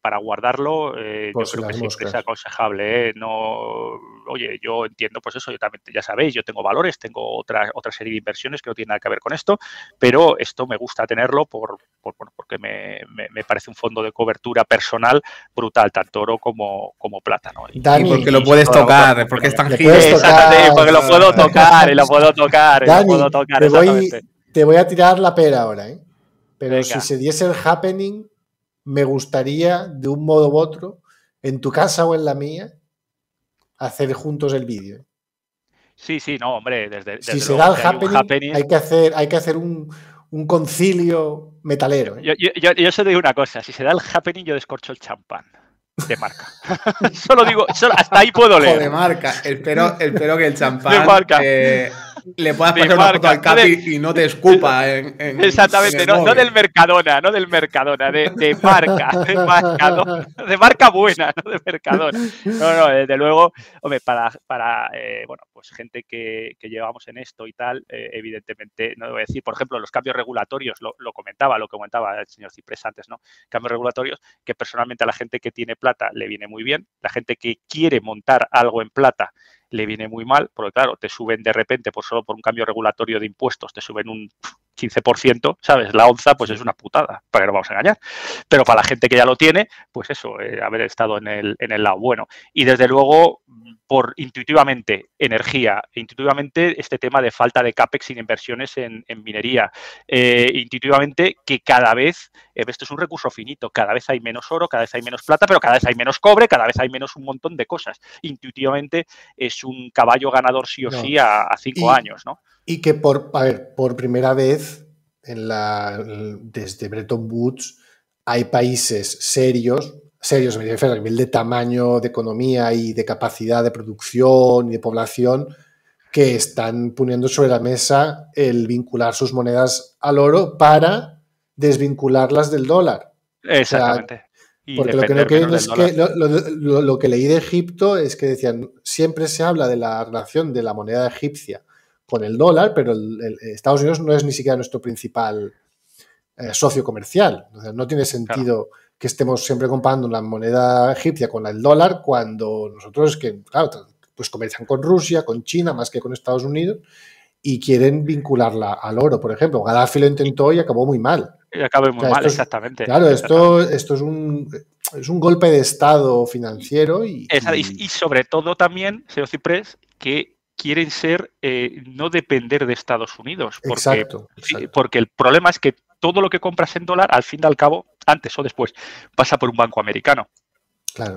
para guardarlo, yo creo que siempre es aconsejable, No, oye, yo entiendo, pues eso, yo también, ya sabéis, yo tengo valores, tengo otra, otra serie de inversiones que no tienen nada que ver con esto, pero esto me gusta tenerlo por, bueno, porque me, parece un fondo de cobertura personal brutal, tanto oro como, como plata. ¿no? Y, porque lo puedes tocar, porque es tangible. porque lo puedo tocar, y lo puedo tocar, lo puedo tocar. Te voy, te voy a tirar la pera ahora, ¿eh? Pero si se diese el happening, me gustaría, de un modo u otro, en tu casa o en la mía, hacer juntos el vídeo. Sí, sí, no, hombre, desde, si se da el happening, hay, que hacer, hay que hacer un, concilio metalero. ¿eh? Yo, yo, yo, se digo una cosa, si se da el happening yo descorcho el champán de marca. solo digo, hasta ahí puedo leer. de marca, espero, espero que el champán eh, le puedas pasar una foto al Capi y no te escupa en, Exactamente, no, del Mercadona, no del Mercadona, de, marca, de, de marca buena, no de Mercadona. No, no, desde luego, hombre, para, para eh, bueno, pues gente que, llevamos en esto y tal, eh, evidentemente, no debo decir, por ejemplo, los cambios regulatorios, lo, comentaba, lo que comentaba el señor Ciprés antes, ¿no? Cambios regulatorios que personalmente a la gente que tiene plata le viene muy bien, la gente que quiere montar algo en plata le viene muy mal, porque claro, te suben de repente, por solo por un cambio regulatorio de impuestos, te suben un 15%, ¿sabes? La onza, pues es una putada, para que no vamos a engañar. Pero para la gente que ya lo tiene, pues eso, eh, haber estado en el, en el lado bueno. Y desde luego, por intuitivamente energía, intuitivamente este tema de falta de CAPEX sin inversiones en, minería, eh, intuitivamente que cada vez, eh, esto es un recurso finito, cada vez hay menos oro, cada vez hay menos plata, pero cada vez hay menos cobre, cada vez hay menos un montón de cosas. Intuitivamente es un caballo ganador sí o sí a, cinco años, ¿no? Y que por, a ver, por primera vez en la, desde Bretton Woods hay países serios, serios a nivel de tamaño, de economía y de capacidad de producción y de población, que están poniendo sobre la mesa el vincular sus monedas al oro para desvincularlas del dólar. Exactamente. porque lo que no quieren es que lo, que leí de Egipto es que decían, siempre se habla de la relación de la moneda egipcia con el dólar, pero Estados Unidos no es ni siquiera nuestro principal eh, socio comercial. no tiene sentido que estemos siempre comparando la moneda egipcia con el dólar cuando nosotros que, claro, pues comercian con Rusia, con China, más que con Estados Unidos, y quieren vincularla al oro, por ejemplo. Gaddafi lo intentó y acabó muy mal. Y acabó muy mal, exactamente. Claro, esto, esto es un es un golpe de estado financiero y, y, sobre todo también, señor Ciprés, que quieren ser eh, no depender de Estados Unidos. Porque, exacto, porque el problema es que todo lo que compras en dólar, al fin y al cabo, antes o después, pasa por un banco americano.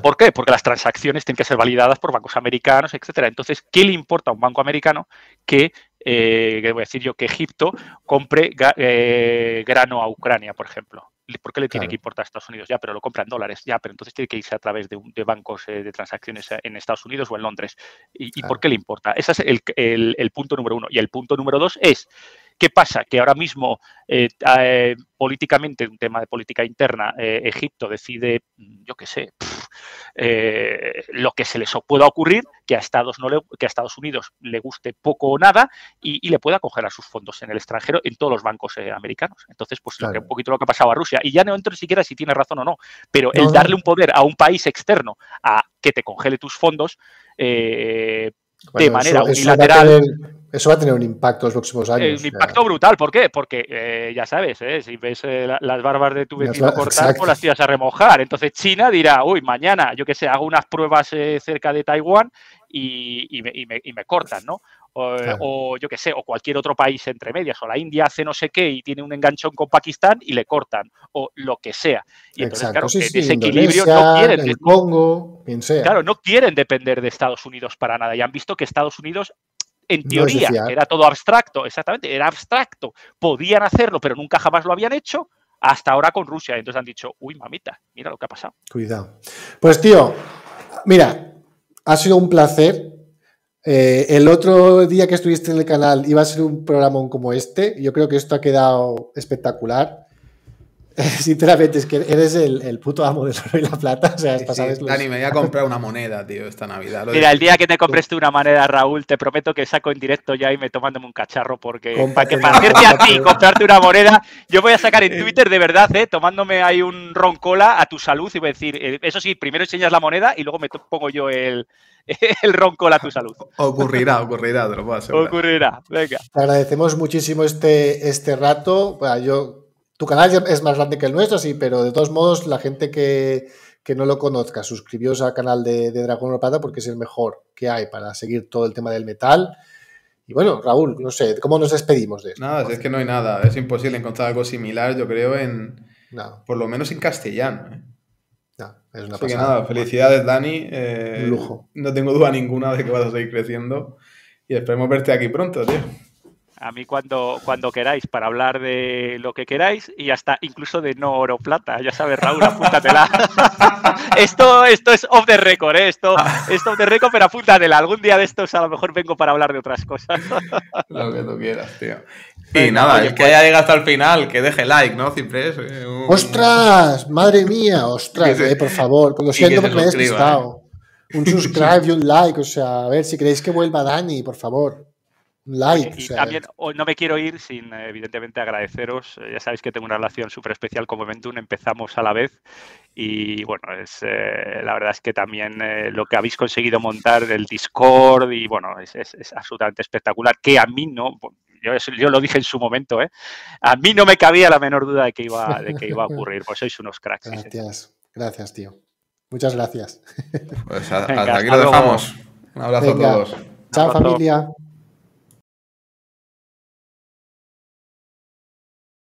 ¿Por qué? Porque las transacciones tienen que ser validadas por bancos americanos, etcétera. Entonces, ¿qué le importa a un banco americano que, eh, voy a decir yo, que Egipto compre eh, grano a Ucrania, por ejemplo? ¿Por qué le tiene que importar a Estados Unidos? Ya, pero lo compra en dólares, ya, pero entonces tiene que irse a través de, bancos eh, de transacciones en Estados Unidos o en Londres. ¿Y, por qué le importa? Ese es el, punto número uno. Y el punto número dos es ¿Qué pasa? Que ahora mismo, eh, eh, políticamente, un tema de política interna, eh, Egipto decide, yo qué sé, lo que se les pueda ocurrir, que a, Estados no que a Estados Unidos le guste poco o nada y, le pueda coger a sus fondos en el extranjero en todos los bancos americanos. Entonces, pues un poquito lo que ha pasado a Rusia. Y ya no entro siquiera si tiene razón o no, pero el darle un poder a un país externo a que te congele tus fondos, de manera unilateral. Eso va a tener un impacto en los próximos años. Un impacto brutal, ¿por qué? Porque eh, ya sabes, ¿eh? si ves eh, las barbas de tu vecino cortar, pues las tiras a remojar. Entonces China dirá, uy, mañana, yo que sé, hago unas pruebas cerca de Taiwán y, me, cortan, ¿no? o, yo qué sé, o cualquier otro país entre medias, o la India hace no sé qué y tiene un enganchón con Pakistán y le cortan, o lo que sea. Y entonces, claro, ese equilibrio no quieren. El Congo, Claro, no quieren depender de Estados Unidos para nada. Y han visto que Estados Unidos en teoría, era todo abstracto, exactamente, era abstracto, podían hacerlo, pero nunca jamás lo habían hecho, hasta ahora con Rusia. Entonces han dicho, uy, mamita, mira lo que ha pasado. Cuidado. Pues tío, mira, ha sido un placer. Eh, el otro día que estuviste en el canal iba a ser un programa como este. Yo creo que esto ha quedado espectacular. Sinceramente, es que eres el, puto amo del oro y la plata. O sea, Dani, me voy a comprar una moneda, tío, esta Navidad. Mira, el día que te compres tú una moneda, Raúl, te prometo que saco en directo ya y me tomándome un cacharro porque para que para hacerte a ti comprarte una moneda, yo voy a sacar en Twitter de verdad, eh, tomándome ahí un roncola a tu salud y voy a decir, eh, eso sí, primero enseñas la moneda y luego me pongo yo el, el roncola a tu salud. Ocurrirá, ocurrirá, te lo puedo asegurar. Ocurrirá, venga. Te agradecemos muchísimo este, este rato. Bueno, yo tu canal es más grande que el nuestro, sí, pero de todos modos, la gente que, no lo conozca, suscribíos al canal de, de Dragón Plata porque es el mejor que hay para seguir todo el tema del metal. Y bueno, Raúl, no sé, ¿cómo nos despedimos de esto? Nada, es que no hay nada. Es imposible encontrar algo similar, yo creo, en. Por lo menos en castellano. ¿eh? No, es una Así que nada, felicidades, Dani. Eh, Un lujo. No tengo duda ninguna de que vas a seguir creciendo. Y esperemos verte aquí pronto, tío a mí cuando, cuando queráis para hablar de lo que queráis y hasta incluso de no oro plata. Ya sabes, Raúl, apúntatela. esto, esto es off the record, ¿eh? esto es off the record, pero apúntatela. Algún día de estos a lo mejor vengo para hablar de otras cosas. lo que tú quieras, tío. Y nada, el que haya llegado hasta el final, que deje like, ¿no? Siempre es. Eh, ¡Ostras! ¡Madre mía! ¡Ostras! Eh, por favor, lo siento porque me he despistado. ¿eh? Un subscribe y un like, o sea, a ver si queréis que vuelva Dani, por favor. Like. Y también no me quiero ir sin, evidentemente, agradeceros. Ya sabéis que tengo una relación súper especial con Momentum. Empezamos a la vez y, bueno, es, eh, la verdad es que también eh, lo que habéis conseguido montar del Discord y, bueno, es, absolutamente espectacular. Que a mí no, yo, yo, lo dije en su momento, ¿eh? A mí no me cabía la menor duda de que iba, de que iba a ocurrir. Pues sois unos cracks. Gracias, gracias, tío. Muchas gracias. Pues hasta aquí lo dejamos. Un abrazo a todos. Chao, familia.